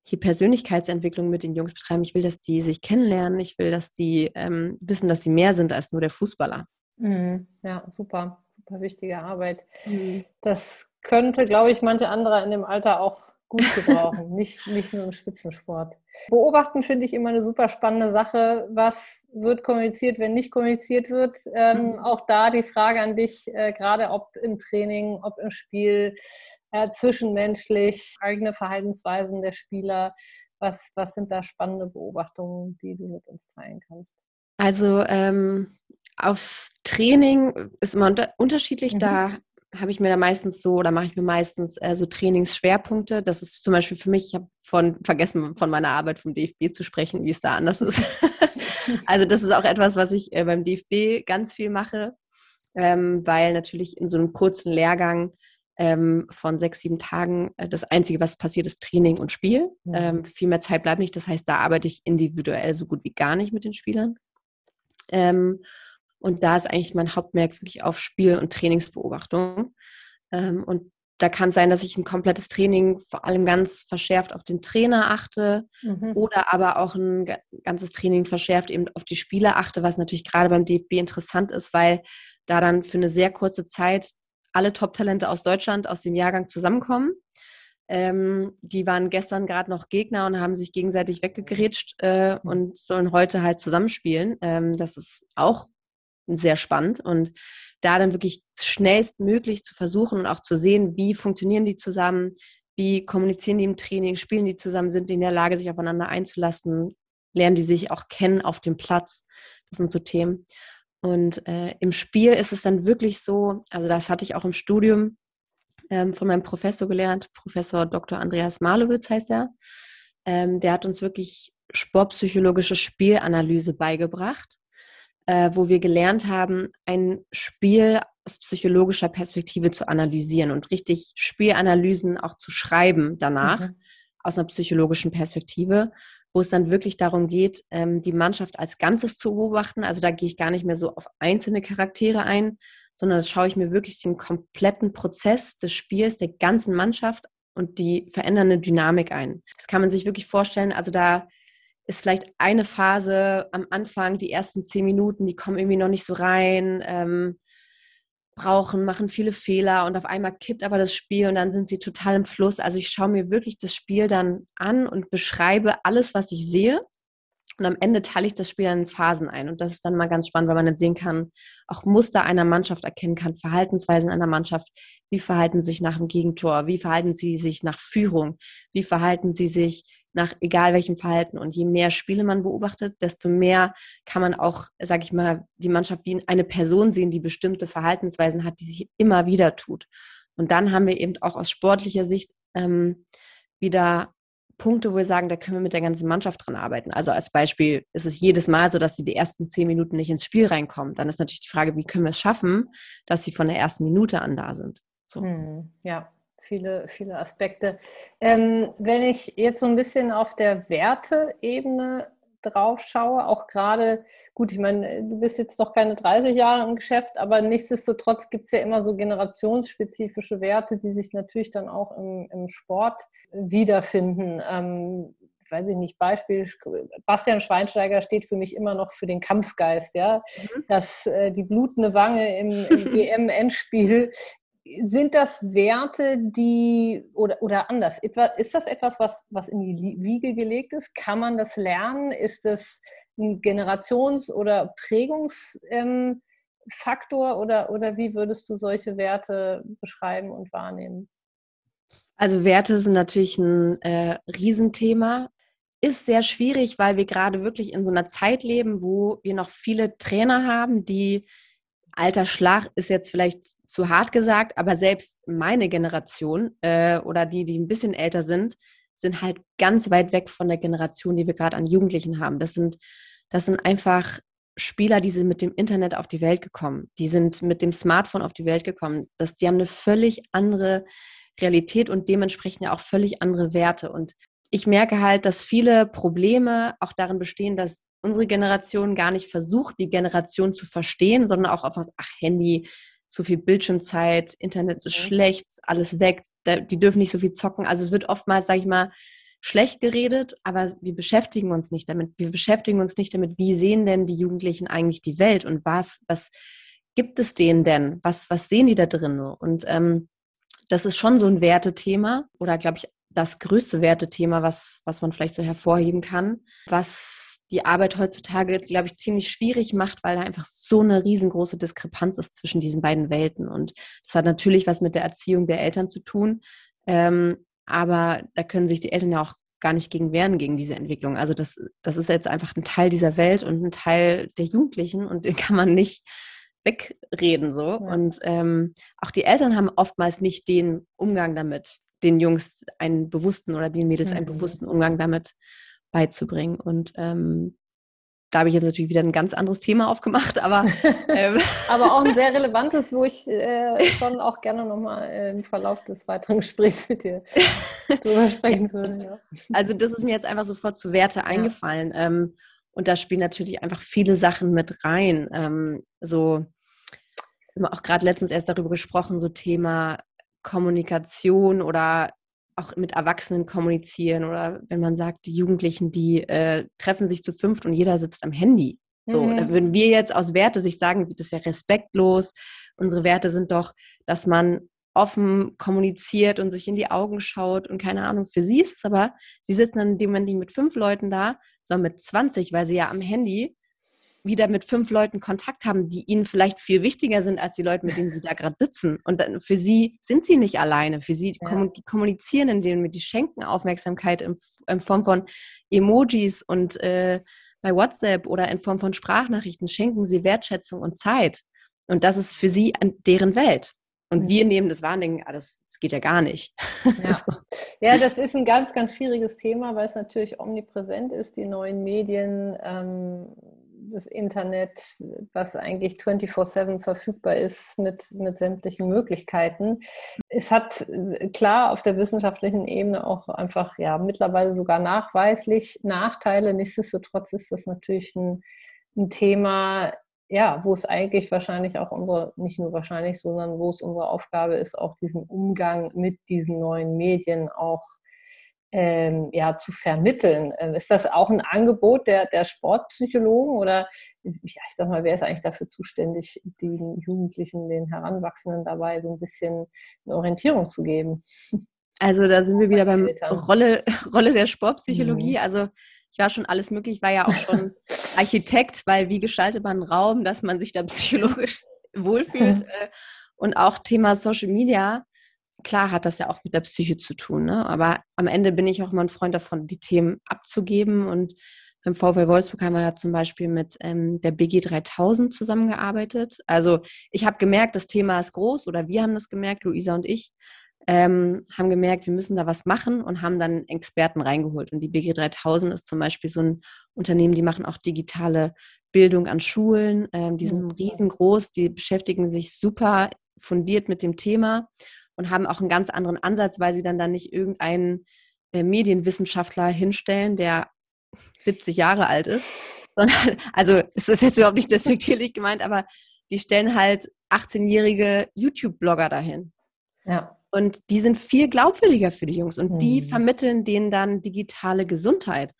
hier Persönlichkeitsentwicklung mit den Jungs betreiben. Ich will, dass die sich kennenlernen. Ich will, dass die ähm, wissen, dass sie mehr sind als nur der Fußballer. Mhm. Ja, super super wichtige Arbeit. Mhm. Das könnte, glaube ich, manche andere in dem Alter auch gut gebrauchen, nicht, nicht nur im Spitzensport. Beobachten finde ich immer eine super spannende Sache. Was wird kommuniziert, wenn nicht kommuniziert wird? Ähm, mhm. Auch da die Frage an dich, äh, gerade ob im Training, ob im Spiel, äh, zwischenmenschlich, eigene Verhaltensweisen der Spieler. Was, was sind da spannende Beobachtungen, die du mit uns teilen kannst? Also ähm, Aufs Training ist immer unter unterschiedlich. Mhm. Da habe ich mir da meistens so, oder mache ich mir meistens äh, so Trainingsschwerpunkte. Das ist zum Beispiel für mich, ich habe von vergessen, von meiner Arbeit vom DFB zu sprechen, wie es da anders ist. also das ist auch etwas, was ich äh, beim DFB ganz viel mache, ähm, weil natürlich in so einem kurzen Lehrgang ähm, von sechs, sieben Tagen äh, das Einzige, was passiert, ist Training und Spiel. Mhm. Ähm, viel mehr Zeit bleibt nicht. Das heißt, da arbeite ich individuell so gut wie gar nicht mit den Spielern. Und da ist eigentlich mein Hauptmerk wirklich auf Spiel- und Trainingsbeobachtung. Ähm, und da kann es sein, dass ich ein komplettes Training vor allem ganz verschärft auf den Trainer achte mhm. oder aber auch ein ganzes Training verschärft eben auf die Spieler achte, was natürlich gerade beim DFB interessant ist, weil da dann für eine sehr kurze Zeit alle Top-Talente aus Deutschland aus dem Jahrgang zusammenkommen. Ähm, die waren gestern gerade noch Gegner und haben sich gegenseitig weggegrätscht äh, und sollen heute halt zusammenspielen. Ähm, das ist auch sehr spannend und da dann wirklich schnellstmöglich zu versuchen und auch zu sehen, wie funktionieren die zusammen, wie kommunizieren die im Training, spielen die zusammen, sind die in der Lage, sich aufeinander einzulassen, lernen die sich auch kennen auf dem Platz. Das sind so Themen. Und äh, im Spiel ist es dann wirklich so, also das hatte ich auch im Studium ähm, von meinem Professor gelernt, Professor Dr. Andreas Malowitz heißt er. Ähm, der hat uns wirklich sportpsychologische Spielanalyse beigebracht, äh, wo wir gelernt haben, ein Spiel aus psychologischer Perspektive zu analysieren und richtig Spielanalysen auch zu schreiben danach mhm. aus einer psychologischen Perspektive, wo es dann wirklich darum geht, ähm, die Mannschaft als Ganzes zu beobachten. Also da gehe ich gar nicht mehr so auf einzelne Charaktere ein, sondern das schaue ich mir wirklich den kompletten Prozess des Spiels der ganzen Mannschaft und die verändernde Dynamik ein. Das kann man sich wirklich vorstellen. Also da ist vielleicht eine Phase am Anfang, die ersten zehn Minuten, die kommen irgendwie noch nicht so rein, ähm, brauchen, machen viele Fehler und auf einmal kippt aber das Spiel und dann sind sie total im Fluss. Also ich schaue mir wirklich das Spiel dann an und beschreibe alles, was ich sehe und am Ende teile ich das Spiel in Phasen ein. Und das ist dann mal ganz spannend, weil man dann sehen kann, auch Muster einer Mannschaft erkennen kann, Verhaltensweisen einer Mannschaft. Wie verhalten sie sich nach dem Gegentor? Wie verhalten sie sich nach Führung? Wie verhalten sie sich nach egal welchem Verhalten? Und je mehr Spiele man beobachtet, desto mehr kann man auch, sage ich mal, die Mannschaft wie eine Person sehen, die bestimmte Verhaltensweisen hat, die sich immer wieder tut. Und dann haben wir eben auch aus sportlicher Sicht ähm, wieder Punkte, wo wir sagen, da können wir mit der ganzen Mannschaft dran arbeiten. Also als Beispiel ist es jedes Mal so, dass sie die ersten zehn Minuten nicht ins Spiel reinkommen. Dann ist natürlich die Frage, wie können wir es schaffen, dass sie von der ersten Minute an da sind. So. Hm, ja, viele, viele Aspekte. Ähm, wenn ich jetzt so ein bisschen auf der Werteebene drauf schaue, auch gerade, gut, ich meine, du bist jetzt noch keine 30 Jahre im Geschäft, aber nichtsdestotrotz gibt es ja immer so generationsspezifische Werte, die sich natürlich dann auch im, im Sport wiederfinden. Ähm, weiß ich nicht, Beispiel, Bastian Schweinsteiger steht für mich immer noch für den Kampfgeist, ja, mhm. dass äh, die blutende Wange im, im WM-Endspiel sind das Werte, die oder, oder anders? Ist das etwas, was, was in die Wiege gelegt ist? Kann man das lernen? Ist das ein Generations- oder Prägungsfaktor ähm, oder, oder wie würdest du solche Werte beschreiben und wahrnehmen? Also Werte sind natürlich ein äh, Riesenthema. Ist sehr schwierig, weil wir gerade wirklich in so einer Zeit leben, wo wir noch viele Trainer haben, die alter Schlag ist jetzt vielleicht zu hart gesagt, aber selbst meine Generation äh, oder die, die ein bisschen älter sind, sind halt ganz weit weg von der Generation, die wir gerade an Jugendlichen haben. Das sind, das sind einfach Spieler, die sind mit dem Internet auf die Welt gekommen. Die sind mit dem Smartphone auf die Welt gekommen. Das, die haben eine völlig andere Realität und dementsprechend ja auch völlig andere Werte. Und ich merke halt, dass viele Probleme auch darin bestehen, dass unsere Generation gar nicht versucht, die Generation zu verstehen, sondern auch auf was, ach, Handy, so viel Bildschirmzeit, Internet ist mhm. schlecht, alles weg, die dürfen nicht so viel zocken. Also es wird oftmals, sage ich mal, schlecht geredet, aber wir beschäftigen uns nicht damit. Wir beschäftigen uns nicht damit, wie sehen denn die Jugendlichen eigentlich die Welt und was, was gibt es denen denn? Was, was sehen die da drin? Und ähm, das ist schon so ein Wertethema oder glaube ich das größte Wertethema, was, was man vielleicht so hervorheben kann, was die Arbeit heutzutage, glaube ich, ziemlich schwierig macht, weil da einfach so eine riesengroße Diskrepanz ist zwischen diesen beiden Welten. Und das hat natürlich was mit der Erziehung der Eltern zu tun. Ähm, aber da können sich die Eltern ja auch gar nicht gegen wehren, gegen diese Entwicklung. Also das, das ist jetzt einfach ein Teil dieser Welt und ein Teil der Jugendlichen und den kann man nicht wegreden so. Ja. Und ähm, auch die Eltern haben oftmals nicht den Umgang damit, den Jungs einen bewussten oder den Mädels einen mhm. bewussten Umgang damit beizubringen. Und ähm, da habe ich jetzt natürlich wieder ein ganz anderes Thema aufgemacht, aber ähm. aber auch ein sehr relevantes, wo ich äh, schon auch gerne nochmal im Verlauf des weiteren Gesprächs mit dir drüber sprechen würde. Ja. Also das ist mir jetzt einfach sofort zu Werte ja. eingefallen. Ähm, und da spielen natürlich einfach viele Sachen mit rein. Ähm, so, wir haben auch gerade letztens erst darüber gesprochen, so Thema Kommunikation oder auch mit Erwachsenen kommunizieren oder wenn man sagt, die Jugendlichen, die äh, treffen sich zu fünft und jeder sitzt am Handy. So, mhm. da würden wir jetzt aus Werte-Sicht sagen, das ist ja respektlos. Unsere Werte sind doch, dass man offen kommuniziert und sich in die Augen schaut und keine Ahnung. Für sie ist es aber, sie sitzen dann in dem Moment nicht mit fünf Leuten da, sondern mit 20, weil sie ja am Handy wieder mit fünf Leuten Kontakt haben, die ihnen vielleicht viel wichtiger sind als die Leute, mit denen sie da gerade sitzen. Und dann für sie sind sie nicht alleine. Für sie ja. die kommunizieren in denen, die schenken Aufmerksamkeit in, in, Form von Emojis und äh, bei WhatsApp oder in Form von Sprachnachrichten schenken sie Wertschätzung und Zeit. Und das ist für sie deren Welt. Und wir nehmen das wahr und denken, ah, das, das geht ja gar nicht. Ja. so. ja, das ist ein ganz, ganz schwieriges Thema, weil es natürlich omnipräsent ist, die neuen Medien, ähm, das Internet, was eigentlich 24-7 verfügbar ist mit, mit sämtlichen Möglichkeiten. Es hat äh, klar auf der wissenschaftlichen Ebene auch einfach ja mittlerweile sogar nachweislich Nachteile. Nichtsdestotrotz ist das natürlich ein, ein Thema, ja, wo es eigentlich wahrscheinlich auch unsere, nicht nur wahrscheinlich, sondern wo es unsere Aufgabe ist, auch diesen Umgang mit diesen neuen Medien auch ähm, ja, zu vermitteln. Ähm, ist das auch ein Angebot der, der Sportpsychologen oder ja, ich sag mal, wer ist eigentlich dafür zuständig, den Jugendlichen, den Heranwachsenden dabei so ein bisschen eine Orientierung zu geben? Also da sind wir wieder beim Rolle, Rolle der Sportpsychologie. Mhm. Also ich war schon alles möglich, war ja auch schon Architekt, weil wie gestaltet man einen Raum, dass man sich da psychologisch wohlfühlt. Äh, und auch Thema Social Media, klar hat das ja auch mit der Psyche zu tun, ne? aber am Ende bin ich auch immer ein Freund davon, die Themen abzugeben und beim VfL Wolfsburg haben wir da zum Beispiel mit ähm, der BG 3000 zusammengearbeitet. Also ich habe gemerkt, das Thema ist groß oder wir haben das gemerkt, Luisa und ich, ähm, haben gemerkt, wir müssen da was machen und haben dann Experten reingeholt. Und die BG 3000 ist zum Beispiel so ein Unternehmen, die machen auch digitale Bildung an Schulen. Ähm, die sind riesengroß, die beschäftigen sich super fundiert mit dem Thema und haben auch einen ganz anderen Ansatz, weil sie dann da nicht irgendeinen äh, Medienwissenschaftler hinstellen, der 70 Jahre alt ist, sondern, also es ist jetzt überhaupt nicht despektierlich gemeint, aber die stellen halt 18-jährige YouTube-Blogger dahin. Ja. Und die sind viel glaubwürdiger für die Jungs und mhm. die vermitteln denen dann digitale Gesundheit.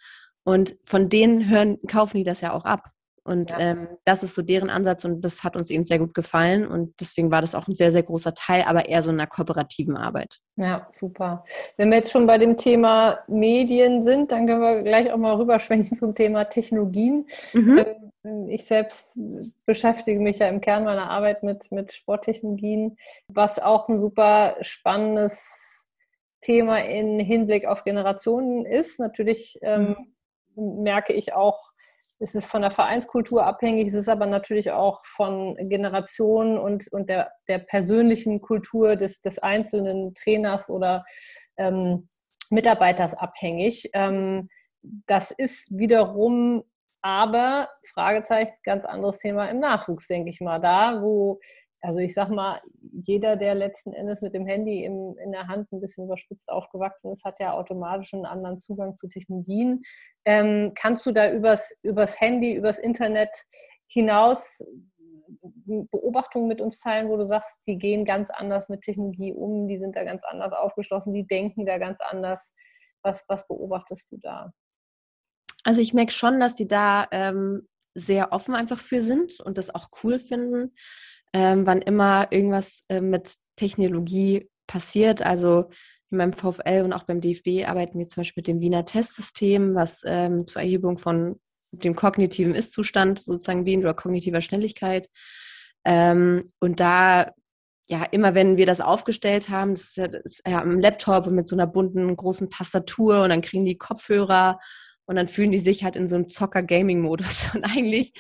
Und von denen hören, kaufen die das ja auch ab. Und ja. ähm, das ist so deren Ansatz und das hat uns eben sehr gut gefallen und deswegen war das auch ein sehr, sehr großer Teil, aber eher so in einer kooperativen Arbeit. Ja, super. Wenn wir jetzt schon bei dem Thema Medien sind, dann können wir gleich auch mal rüberschwenken zum Thema Technologien. Mhm. Ähm, ich selbst beschäftige mich ja im Kern meiner Arbeit mit, mit Sporttechnologien, was auch ein super spannendes Thema in Hinblick auf Generationen ist. Natürlich ähm, mhm. merke ich auch, es ist von der Vereinskultur abhängig, es ist aber natürlich auch von Generationen und, und der, der persönlichen Kultur des, des einzelnen Trainers oder ähm, Mitarbeiters abhängig. Ähm, das ist wiederum aber, Fragezeichen, ganz anderes Thema im Nachwuchs, denke ich mal. Da, wo also ich sag mal, jeder, der letzten Endes mit dem Handy im, in der Hand ein bisschen überspitzt aufgewachsen ist, hat ja automatisch einen anderen Zugang zu Technologien. Ähm, kannst du da übers, übers Handy, übers Internet hinaus Beobachtungen mit uns teilen, wo du sagst, die gehen ganz anders mit Technologie um, die sind da ganz anders aufgeschlossen, die denken da ganz anders. Was, was beobachtest du da? Also ich merke schon, dass die da ähm, sehr offen einfach für sind und das auch cool finden ähm, wann immer irgendwas äh, mit Technologie passiert. Also in meinem VfL und auch beim DFB arbeiten wir zum Beispiel mit dem Wiener Testsystem, was ähm, zur Erhebung von dem kognitiven Ist-Zustand sozusagen dient oder kognitiver Schnelligkeit. Ähm, und da, ja, immer wenn wir das aufgestellt haben, das ist ja, das ist ja am Laptop mit so einer bunten großen Tastatur und dann kriegen die Kopfhörer und dann fühlen die sich halt in so einem Zocker-Gaming-Modus. Und eigentlich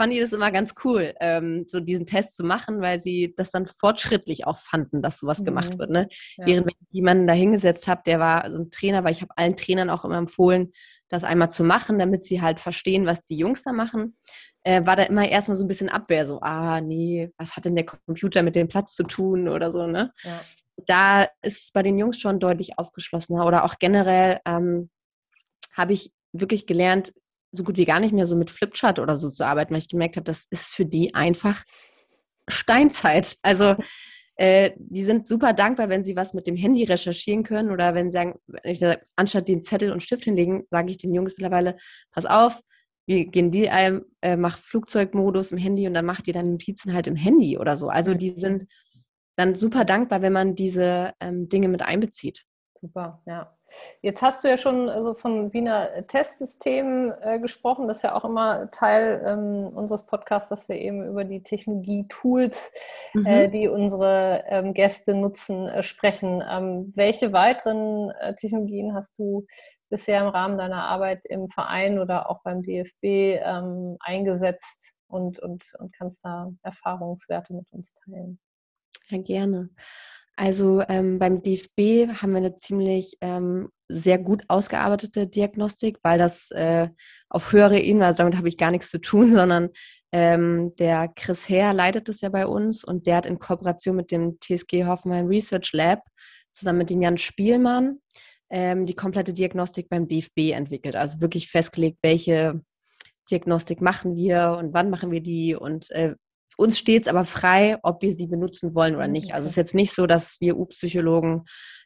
fand ich das immer ganz cool, ähm, so diesen Test zu machen, weil sie das dann fortschrittlich auch fanden, dass sowas mhm. gemacht wird. Ne? Ja. Während wenn ich jemanden da hingesetzt habe, der war so ein Trainer, weil ich habe allen Trainern auch immer empfohlen, das einmal zu machen, damit sie halt verstehen, was die Jungs da machen, äh, war da immer erstmal so ein bisschen Abwehr, so, ah, nee, was hat denn der Computer mit dem Platz zu tun oder so, ne? Ja. Da ist es bei den Jungs schon deutlich aufgeschlossener oder auch generell ähm, habe ich wirklich gelernt, so gut wie gar nicht mehr so mit Flipchart oder so zu arbeiten, weil ich gemerkt habe, das ist für die einfach Steinzeit. Also äh, die sind super dankbar, wenn sie was mit dem Handy recherchieren können oder wenn sie sagen, wenn ich sage, anstatt den Zettel und Stift hinlegen, sage ich den Jungs mittlerweile, pass auf, wir gehen die ein, äh, mach Flugzeugmodus im Handy und dann macht ihr dann Notizen halt im Handy oder so. Also die sind dann super dankbar, wenn man diese ähm, Dinge mit einbezieht. Super, ja. Jetzt hast du ja schon also von Wiener Testsystemen äh, gesprochen. Das ist ja auch immer Teil ähm, unseres Podcasts, dass wir eben über die Technologie-Tools, mhm. äh, die unsere ähm, Gäste nutzen, äh, sprechen. Ähm, welche weiteren äh, Technologien hast du bisher im Rahmen deiner Arbeit im Verein oder auch beim DFB ähm, eingesetzt und, und, und kannst da Erfahrungswerte mit uns teilen. Ja, gerne. Also ähm, beim DFB haben wir eine ziemlich ähm, sehr gut ausgearbeitete Diagnostik, weil das äh, auf höhere Ebene, also damit habe ich gar nichts zu tun, sondern ähm, der Chris Herr leitet das ja bei uns und der hat in Kooperation mit dem TSG Hoffenheim Research Lab zusammen mit dem Jan Spielmann ähm, die komplette Diagnostik beim DFB entwickelt. Also wirklich festgelegt, welche Diagnostik machen wir und wann machen wir die und äh, uns steht es aber frei, ob wir sie benutzen wollen oder nicht. Also es ist jetzt nicht so, dass wir U-Psychologen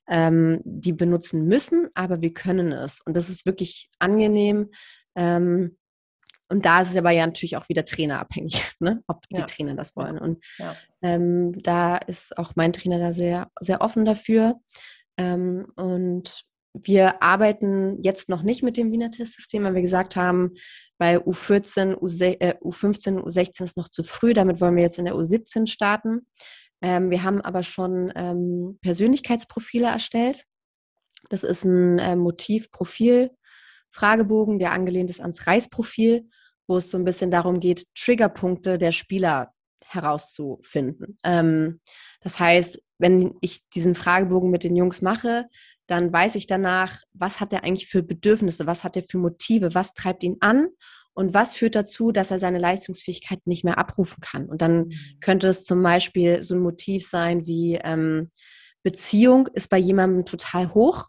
ähm, die benutzen müssen, aber wir können es. Und das ist wirklich angenehm. Ähm, und da ist es aber ja natürlich auch wieder trainerabhängig, ne? ob die ja. Trainer das wollen. Und ja. ähm, da ist auch mein Trainer da sehr, sehr offen dafür. Ähm, und wir arbeiten jetzt noch nicht mit dem Wiener Testsystem, weil wir gesagt haben, bei U14, U15, U16 ist noch zu früh. Damit wollen wir jetzt in der U17 starten. Ähm, wir haben aber schon ähm, Persönlichkeitsprofile erstellt. Das ist ein äh, Motiv-Profil-Fragebogen, der angelehnt ist ans Reisprofil, wo es so ein bisschen darum geht, Triggerpunkte der Spieler herauszufinden. Ähm, das heißt, wenn ich diesen Fragebogen mit den Jungs mache, dann weiß ich danach, was hat er eigentlich für Bedürfnisse, was hat er für Motive, was treibt ihn an und was führt dazu, dass er seine Leistungsfähigkeit nicht mehr abrufen kann. Und dann mhm. könnte es zum Beispiel so ein Motiv sein wie ähm, Beziehung ist bei jemandem total hoch.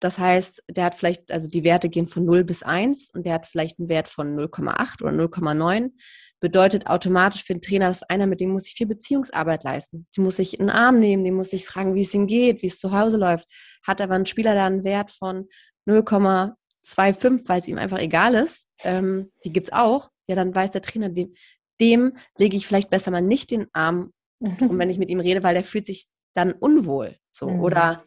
Das heißt, der hat vielleicht, also die Werte gehen von 0 bis 1 und der hat vielleicht einen Wert von 0,8 oder 0,9 bedeutet automatisch für den Trainer, dass einer, mit dem muss ich viel Beziehungsarbeit leisten. Die muss ich in den Arm nehmen, die muss ich fragen, wie es ihm geht, wie es zu Hause läuft. Hat aber ein Spieler da einen Wert von 0,25, weil es ihm einfach egal ist, ähm, die gibt es auch, ja, dann weiß der Trainer, dem, dem lege ich vielleicht besser mal nicht den Arm um, wenn ich mit ihm rede, weil der fühlt sich dann unwohl. So. Mhm. Oder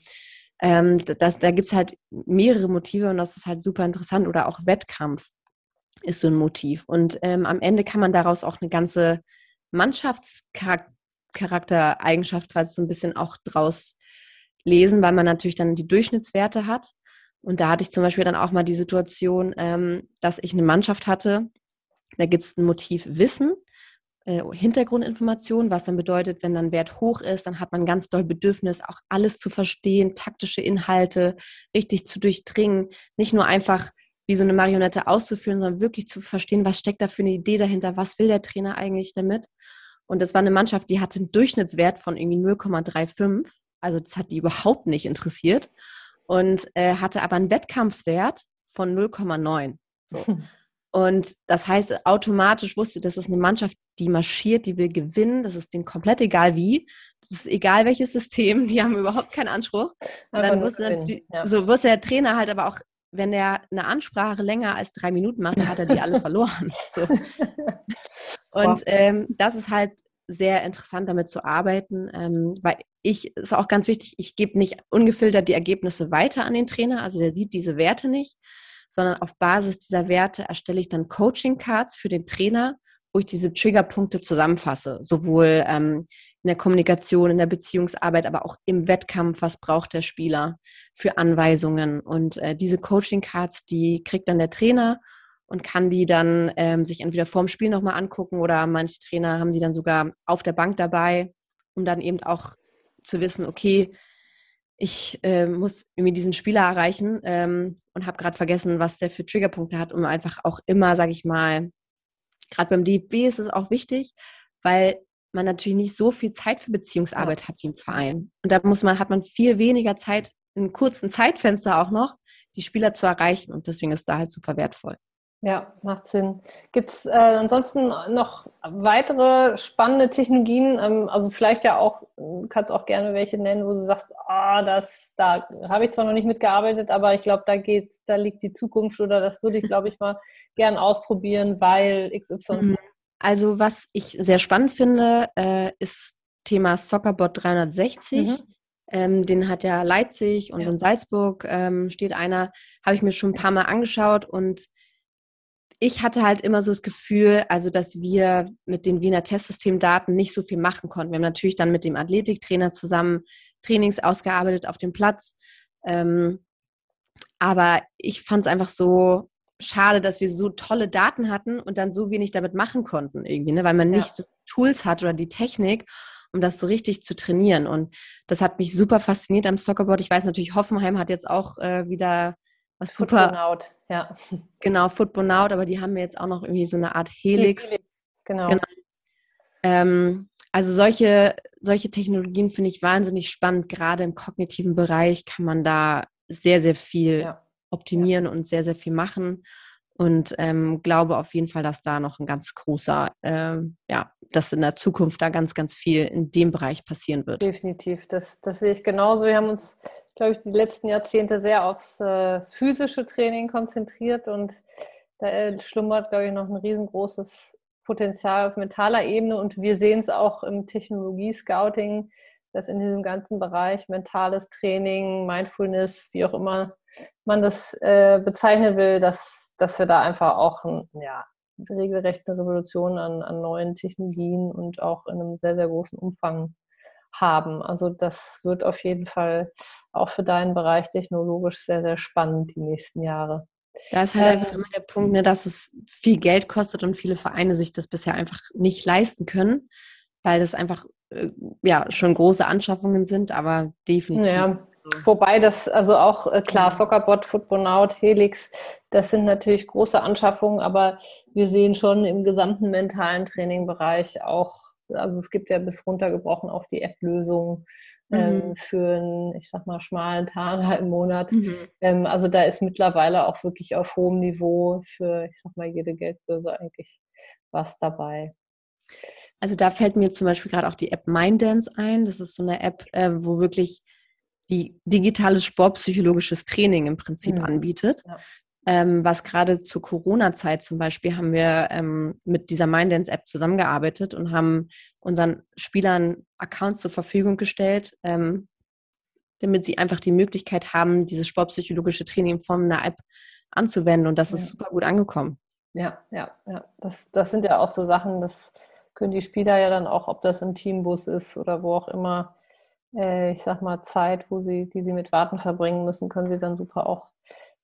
ähm, das, da gibt es halt mehrere Motive und das ist halt super interessant. Oder auch Wettkampf ist so ein Motiv. Und ähm, am Ende kann man daraus auch eine ganze Mannschaftscharaktereigenschaft quasi so ein bisschen auch draus lesen, weil man natürlich dann die Durchschnittswerte hat. Und da hatte ich zum Beispiel dann auch mal die Situation, ähm, dass ich eine Mannschaft hatte, da gibt es ein Motiv Wissen, äh, Hintergrundinformation, was dann bedeutet, wenn dann Wert hoch ist, dann hat man ganz doll Bedürfnis, auch alles zu verstehen, taktische Inhalte richtig zu durchdringen, nicht nur einfach wie so eine Marionette auszuführen, sondern wirklich zu verstehen, was steckt da für eine Idee dahinter, was will der Trainer eigentlich damit. Und das war eine Mannschaft, die hatte einen Durchschnittswert von irgendwie 0,35. Also das hat die überhaupt nicht interessiert. Und äh, hatte aber einen Wettkampfswert von 0,9. So. Und das heißt, automatisch wusste, das ist eine Mannschaft, die marschiert, die will gewinnen. Das ist denen komplett egal wie. Das ist egal welches System, die haben überhaupt keinen Anspruch. Und dann wusste, die, ja. so wusste der Trainer halt aber auch wenn er eine Ansprache länger als drei Minuten macht, dann hat er die alle verloren. So. Und ähm, das ist halt sehr interessant, damit zu arbeiten, ähm, weil ich, ist auch ganz wichtig, ich gebe nicht ungefiltert die Ergebnisse weiter an den Trainer, also der sieht diese Werte nicht, sondern auf Basis dieser Werte erstelle ich dann Coaching-Cards für den Trainer, wo ich diese Triggerpunkte zusammenfasse, sowohl ähm, in der Kommunikation, in der Beziehungsarbeit, aber auch im Wettkampf, was braucht der Spieler für Anweisungen. Und äh, diese Coaching-Cards, die kriegt dann der Trainer und kann die dann ähm, sich entweder vorm Spiel nochmal angucken oder manche Trainer haben die dann sogar auf der Bank dabei, um dann eben auch zu wissen, okay, ich äh, muss irgendwie diesen Spieler erreichen ähm, und habe gerade vergessen, was der für Triggerpunkte hat, um einfach auch immer, sage ich mal, gerade beim DFB ist es auch wichtig, weil man natürlich nicht so viel Zeit für Beziehungsarbeit ja. hat wie im Verein. Und da muss man, hat man viel weniger Zeit, in einem kurzen Zeitfenster auch noch, die Spieler zu erreichen. Und deswegen ist da halt super wertvoll. Ja, macht Sinn. Gibt es äh, ansonsten noch weitere spannende Technologien? Ähm, also vielleicht ja auch, kannst auch gerne welche nennen, wo du sagst, ah, das, da habe ich zwar noch nicht mitgearbeitet, aber ich glaube, da geht, da liegt die Zukunft oder das würde ich, glaube ich, mal gern ausprobieren, weil XY mhm. Also was ich sehr spannend finde, äh, ist Thema Soccerbot 360. Mhm. Ähm, den hat ja Leipzig und ja. in Salzburg ähm, steht einer, habe ich mir schon ein paar Mal angeschaut und ich hatte halt immer so das Gefühl, also dass wir mit den Wiener Testsystemdaten nicht so viel machen konnten. Wir haben natürlich dann mit dem Athletiktrainer zusammen Trainings ausgearbeitet auf dem Platz. Ähm, aber ich fand es einfach so schade, dass wir so tolle Daten hatten und dann so wenig damit machen konnten irgendwie, ne? weil man ja. nicht so Tools hat oder die Technik, um das so richtig zu trainieren. Und das hat mich super fasziniert am Soccerboard. Ich weiß natürlich, Hoffenheim hat jetzt auch äh, wieder was super. Footbonaut, ja. Genau, Footbonaut, aber die haben jetzt auch noch irgendwie so eine Art Helix. Helix genau. genau. Ähm, also solche, solche Technologien finde ich wahnsinnig spannend. Gerade im kognitiven Bereich kann man da sehr, sehr viel ja. Optimieren ja. und sehr, sehr viel machen. Und ähm, glaube auf jeden Fall, dass da noch ein ganz großer, ähm, ja, dass in der Zukunft da ganz, ganz viel in dem Bereich passieren wird. Definitiv, das, das sehe ich genauso. Wir haben uns, glaube ich, die letzten Jahrzehnte sehr aufs äh, physische Training konzentriert und da äh, schlummert, glaube ich, noch ein riesengroßes Potenzial auf mentaler Ebene und wir sehen es auch im Technologie-Scouting, dass in diesem ganzen Bereich mentales Training, Mindfulness, wie auch immer man das äh, bezeichnen will, dass, dass wir da einfach auch ein, ja, regelrechte Revolution an, an neuen Technologien und auch in einem sehr, sehr großen Umfang haben. Also das wird auf jeden Fall auch für deinen Bereich technologisch sehr, sehr spannend die nächsten Jahre. Da ist halt ähm, einfach immer der Punkt, ne, dass es viel Geld kostet und viele Vereine sich das bisher einfach nicht leisten können, weil das einfach äh, ja schon große Anschaffungen sind, aber definitiv. Ja, wobei das also auch äh, klar Soccerbot, Footbonaut, Helix, das sind natürlich große Anschaffungen, aber wir sehen schon im gesamten mentalen Trainingbereich auch also es gibt ja bis runtergebrochen auch die App-Lösung ähm, mhm. für einen, ich sag mal, schmalen Taler im Monat. Mhm. Ähm, also da ist mittlerweile auch wirklich auf hohem Niveau für, ich sag mal, jede Geldbörse eigentlich was dabei. Also da fällt mir zum Beispiel gerade auch die App Minddance ein. Das ist so eine App, äh, wo wirklich die digitales sportpsychologisches Training im Prinzip mhm. anbietet. Ja. Ähm, was gerade zur Corona-Zeit zum Beispiel haben wir ähm, mit dieser Minddance-App zusammengearbeitet und haben unseren Spielern Accounts zur Verfügung gestellt, ähm, damit sie einfach die Möglichkeit haben, dieses sportpsychologische Training in Form einer App anzuwenden. Und das ja. ist super gut angekommen. Ja, ja, ja. Das, das sind ja auch so Sachen, das können die Spieler ja dann auch, ob das im Teambus ist oder wo auch immer, äh, ich sag mal, Zeit, wo sie, die sie mit Warten verbringen müssen, können sie dann super auch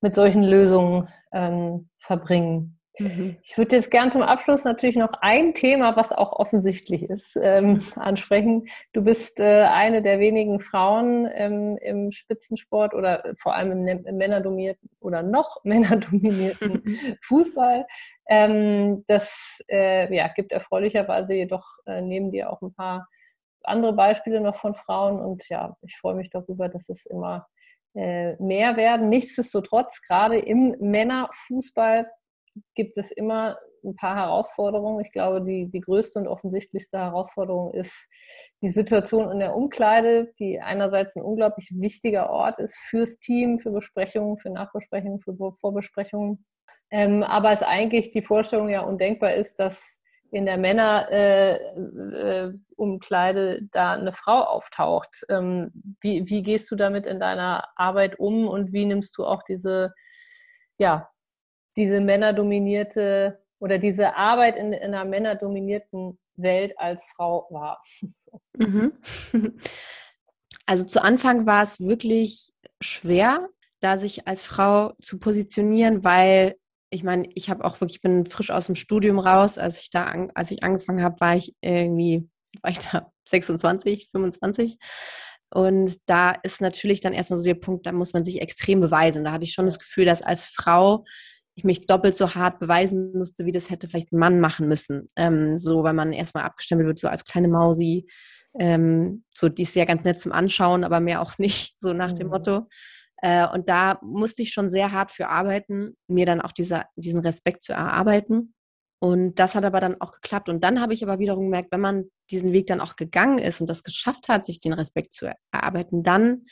mit solchen Lösungen ähm, verbringen. Mhm. Ich würde jetzt gern zum Abschluss natürlich noch ein Thema, was auch offensichtlich ist, ähm, ansprechen. Du bist äh, eine der wenigen Frauen ähm, im Spitzensport oder vor allem im, im männerdominierten oder noch männerdominierten Fußball. Ähm, das äh, ja, gibt erfreulicherweise jedoch äh, neben dir auch ein paar andere Beispiele noch von Frauen und ja, ich freue mich darüber, dass es immer äh, mehr werden. Nichtsdestotrotz, gerade im Männerfußball gibt es immer ein paar Herausforderungen. Ich glaube, die, die größte und offensichtlichste Herausforderung ist die Situation in der Umkleide, die einerseits ein unglaublich wichtiger Ort ist fürs Team, für Besprechungen, für Nachbesprechungen, für Vorbesprechungen. Ähm, aber es eigentlich die Vorstellung ja undenkbar ist, dass in der Männerumkleide äh, äh, da eine Frau auftaucht. Ähm, wie, wie gehst du damit in deiner Arbeit um und wie nimmst du auch diese, ja, diese männerdominierte oder diese Arbeit in, in einer männerdominierten Welt als Frau wahr? Mhm. Also zu Anfang war es wirklich schwer, da sich als Frau zu positionieren, weil ich meine, ich habe auch wirklich, ich bin frisch aus dem Studium raus. Als ich da, an, als ich angefangen habe, war ich irgendwie, war ich da 26, 25. Und da ist natürlich dann erstmal so der Punkt, da muss man sich extrem beweisen. Da hatte ich schon das Gefühl, dass als Frau ich mich doppelt so hart beweisen musste, wie das hätte vielleicht ein Mann machen müssen. Ähm, so, weil man erstmal abgestempelt wird, so als kleine Mausi. Ähm, so, die ist ja ganz nett zum Anschauen, aber mehr auch nicht, so nach dem mhm. Motto. Äh, und da musste ich schon sehr hart für arbeiten, mir dann auch dieser, diesen Respekt zu erarbeiten. Und das hat aber dann auch geklappt. Und dann habe ich aber wiederum gemerkt, wenn man diesen Weg dann auch gegangen ist und das geschafft hat, sich den Respekt zu erarbeiten, dann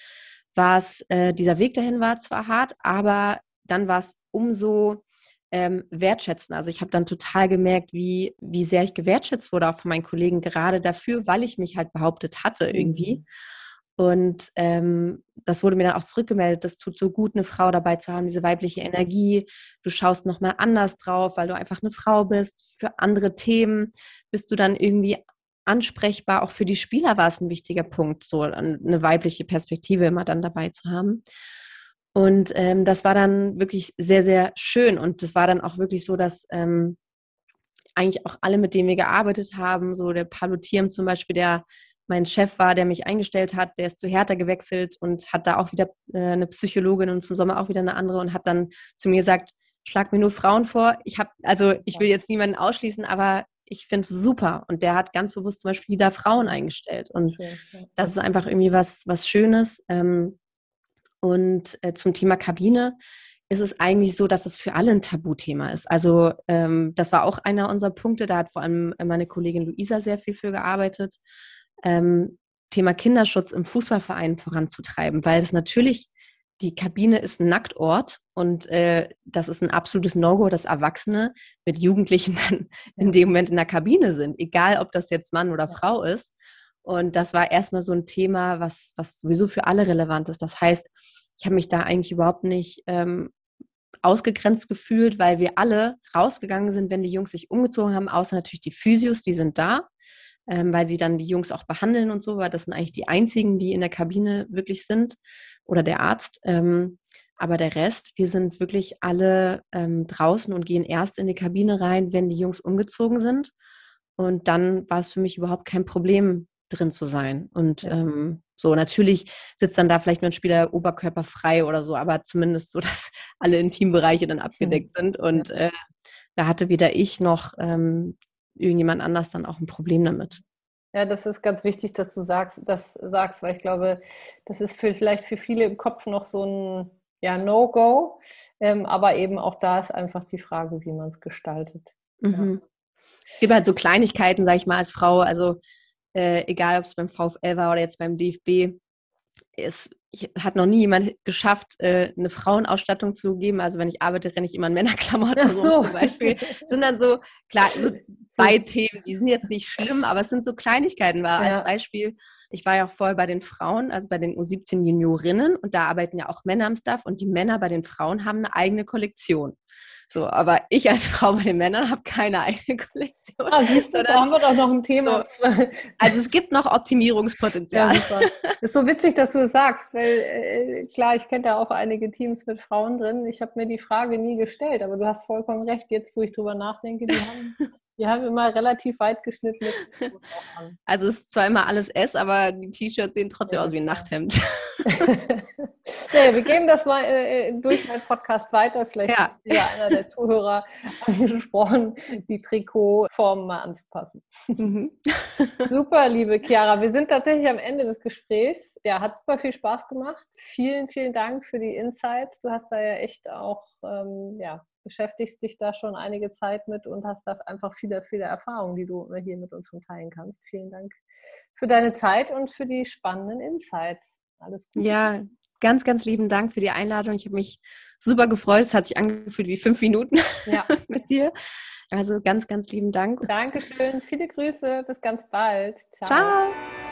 war es, äh, dieser Weg dahin war zwar hart, aber dann war es umso ähm, wertschätzen. Also ich habe dann total gemerkt, wie, wie sehr ich gewertschätzt wurde, auch von meinen Kollegen, gerade dafür, weil ich mich halt behauptet hatte irgendwie. Mhm. Und ähm, das wurde mir dann auch zurückgemeldet. Das tut so gut, eine Frau dabei zu haben, diese weibliche Energie. Du schaust nochmal anders drauf, weil du einfach eine Frau bist. Für andere Themen bist du dann irgendwie ansprechbar. Auch für die Spieler war es ein wichtiger Punkt, so eine weibliche Perspektive immer dann dabei zu haben. Und ähm, das war dann wirklich sehr, sehr schön. Und das war dann auch wirklich so, dass ähm, eigentlich auch alle, mit denen wir gearbeitet haben, so der Paulo Thiem zum Beispiel, der mein Chef war, der mich eingestellt hat, der ist zu Hertha gewechselt und hat da auch wieder äh, eine Psychologin und zum Sommer auch wieder eine andere und hat dann zu mir gesagt, schlag mir nur Frauen vor. Ich habe, also ich will jetzt niemanden ausschließen, aber ich finde es super. Und der hat ganz bewusst zum Beispiel wieder Frauen eingestellt. Und das ist einfach irgendwie was, was Schönes. Ähm, und äh, zum Thema Kabine ist es eigentlich so, dass es für alle ein Tabuthema ist. Also ähm, das war auch einer unserer Punkte. Da hat vor allem meine Kollegin Luisa sehr viel für gearbeitet. Ähm, Thema Kinderschutz im Fußballverein voranzutreiben, weil es natürlich die Kabine ist ein Nacktort und äh, das ist ein absolutes No-Go, dass Erwachsene mit Jugendlichen dann in dem Moment in der Kabine sind, egal ob das jetzt Mann oder Frau ist. Und das war erstmal so ein Thema, was, was sowieso für alle relevant ist. Das heißt, ich habe mich da eigentlich überhaupt nicht ähm, ausgegrenzt gefühlt, weil wir alle rausgegangen sind, wenn die Jungs sich umgezogen haben, außer natürlich die Physios, die sind da, ähm, weil sie dann die Jungs auch behandeln und so, weil das sind eigentlich die einzigen, die in der Kabine wirklich sind oder der Arzt. Ähm, aber der Rest, wir sind wirklich alle ähm, draußen und gehen erst in die Kabine rein, wenn die Jungs umgezogen sind. Und dann war es für mich überhaupt kein Problem, drin zu sein. Und ja. ähm, so, natürlich sitzt dann da vielleicht nur ein Spieler oberkörperfrei oder so, aber zumindest so, dass alle Intimbereiche dann abgedeckt mhm. sind. Und äh, da hatte weder ich noch ähm, irgendjemand anders dann auch ein Problem damit. Ja, das ist ganz wichtig, dass du sagst, das sagst, weil ich glaube, das ist für, vielleicht für viele im Kopf noch so ein ja, No-Go. Ähm, aber eben auch da ist einfach die Frage, wie man es gestaltet. Mhm. Ja. Es gibt halt so Kleinigkeiten, sag ich mal, als Frau. Also äh, egal ob es beim VfL war oder jetzt beim DFB, es hat noch nie jemand geschafft, äh, eine Frauenausstattung zu geben. Also wenn ich arbeite, renne ich immer in Männerklamotten so. zum Beispiel. sind dann so, klar, so zwei Themen, die sind jetzt nicht schlimm, aber es sind so Kleinigkeiten. War ja. als Beispiel, ich war ja auch vorher bei den Frauen, also bei den U17 Juniorinnen und da arbeiten ja auch Männer am Staff und die Männer bei den Frauen haben eine eigene Kollektion. So, aber ich als Frau bei den Männern habe keine eigene Kollektion. Ah, siehst du, da haben wir doch noch ein Thema. So, also es gibt noch Optimierungspotenzial. Ja, ist so witzig, dass du es sagst, weil äh, klar, ich kenne da auch einige Teams mit Frauen drin. Ich habe mir die Frage nie gestellt, aber du hast vollkommen recht. Jetzt, wo ich drüber nachdenke, die haben die haben immer relativ weit geschnitten. Also es ist zwar immer alles S, aber die T-Shirts sehen trotzdem ja, aus wie ein Nachthemd. naja, wir geben das mal äh, äh, durch meinen Podcast weiter. Vielleicht ja. ist ja einer der Zuhörer angesprochen, die Trikotformen mal anzupassen. Mhm. super, liebe Chiara. Wir sind tatsächlich am Ende des Gesprächs. Ja, hat super viel Spaß gemacht. Vielen, vielen Dank für die Insights. Du hast da ja echt auch ähm, ja, beschäftigst dich da schon einige Zeit mit und hast da einfach viele, viele Erfahrungen, die du hier mit uns schon teilen kannst. Vielen Dank für deine Zeit und für die spannenden Insights. Alles Gute. Ja, ganz, ganz lieben Dank für die Einladung. Ich habe mich super gefreut. Es hat sich angefühlt wie fünf Minuten ja. mit dir. Also ganz, ganz lieben Dank. Dankeschön. Viele Grüße. Bis ganz bald. Ciao. Ciao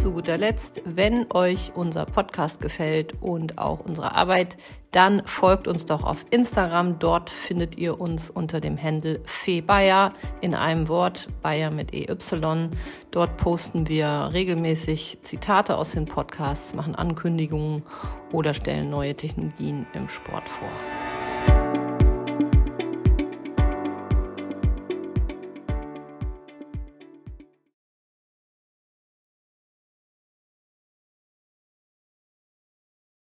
zu guter Letzt, wenn euch unser Podcast gefällt und auch unsere Arbeit, dann folgt uns doch auf Instagram. Dort findet ihr uns unter dem Handle Febayer in einem Wort, Bayer mit EY. Dort posten wir regelmäßig Zitate aus den Podcasts, machen Ankündigungen oder stellen neue Technologien im Sport vor.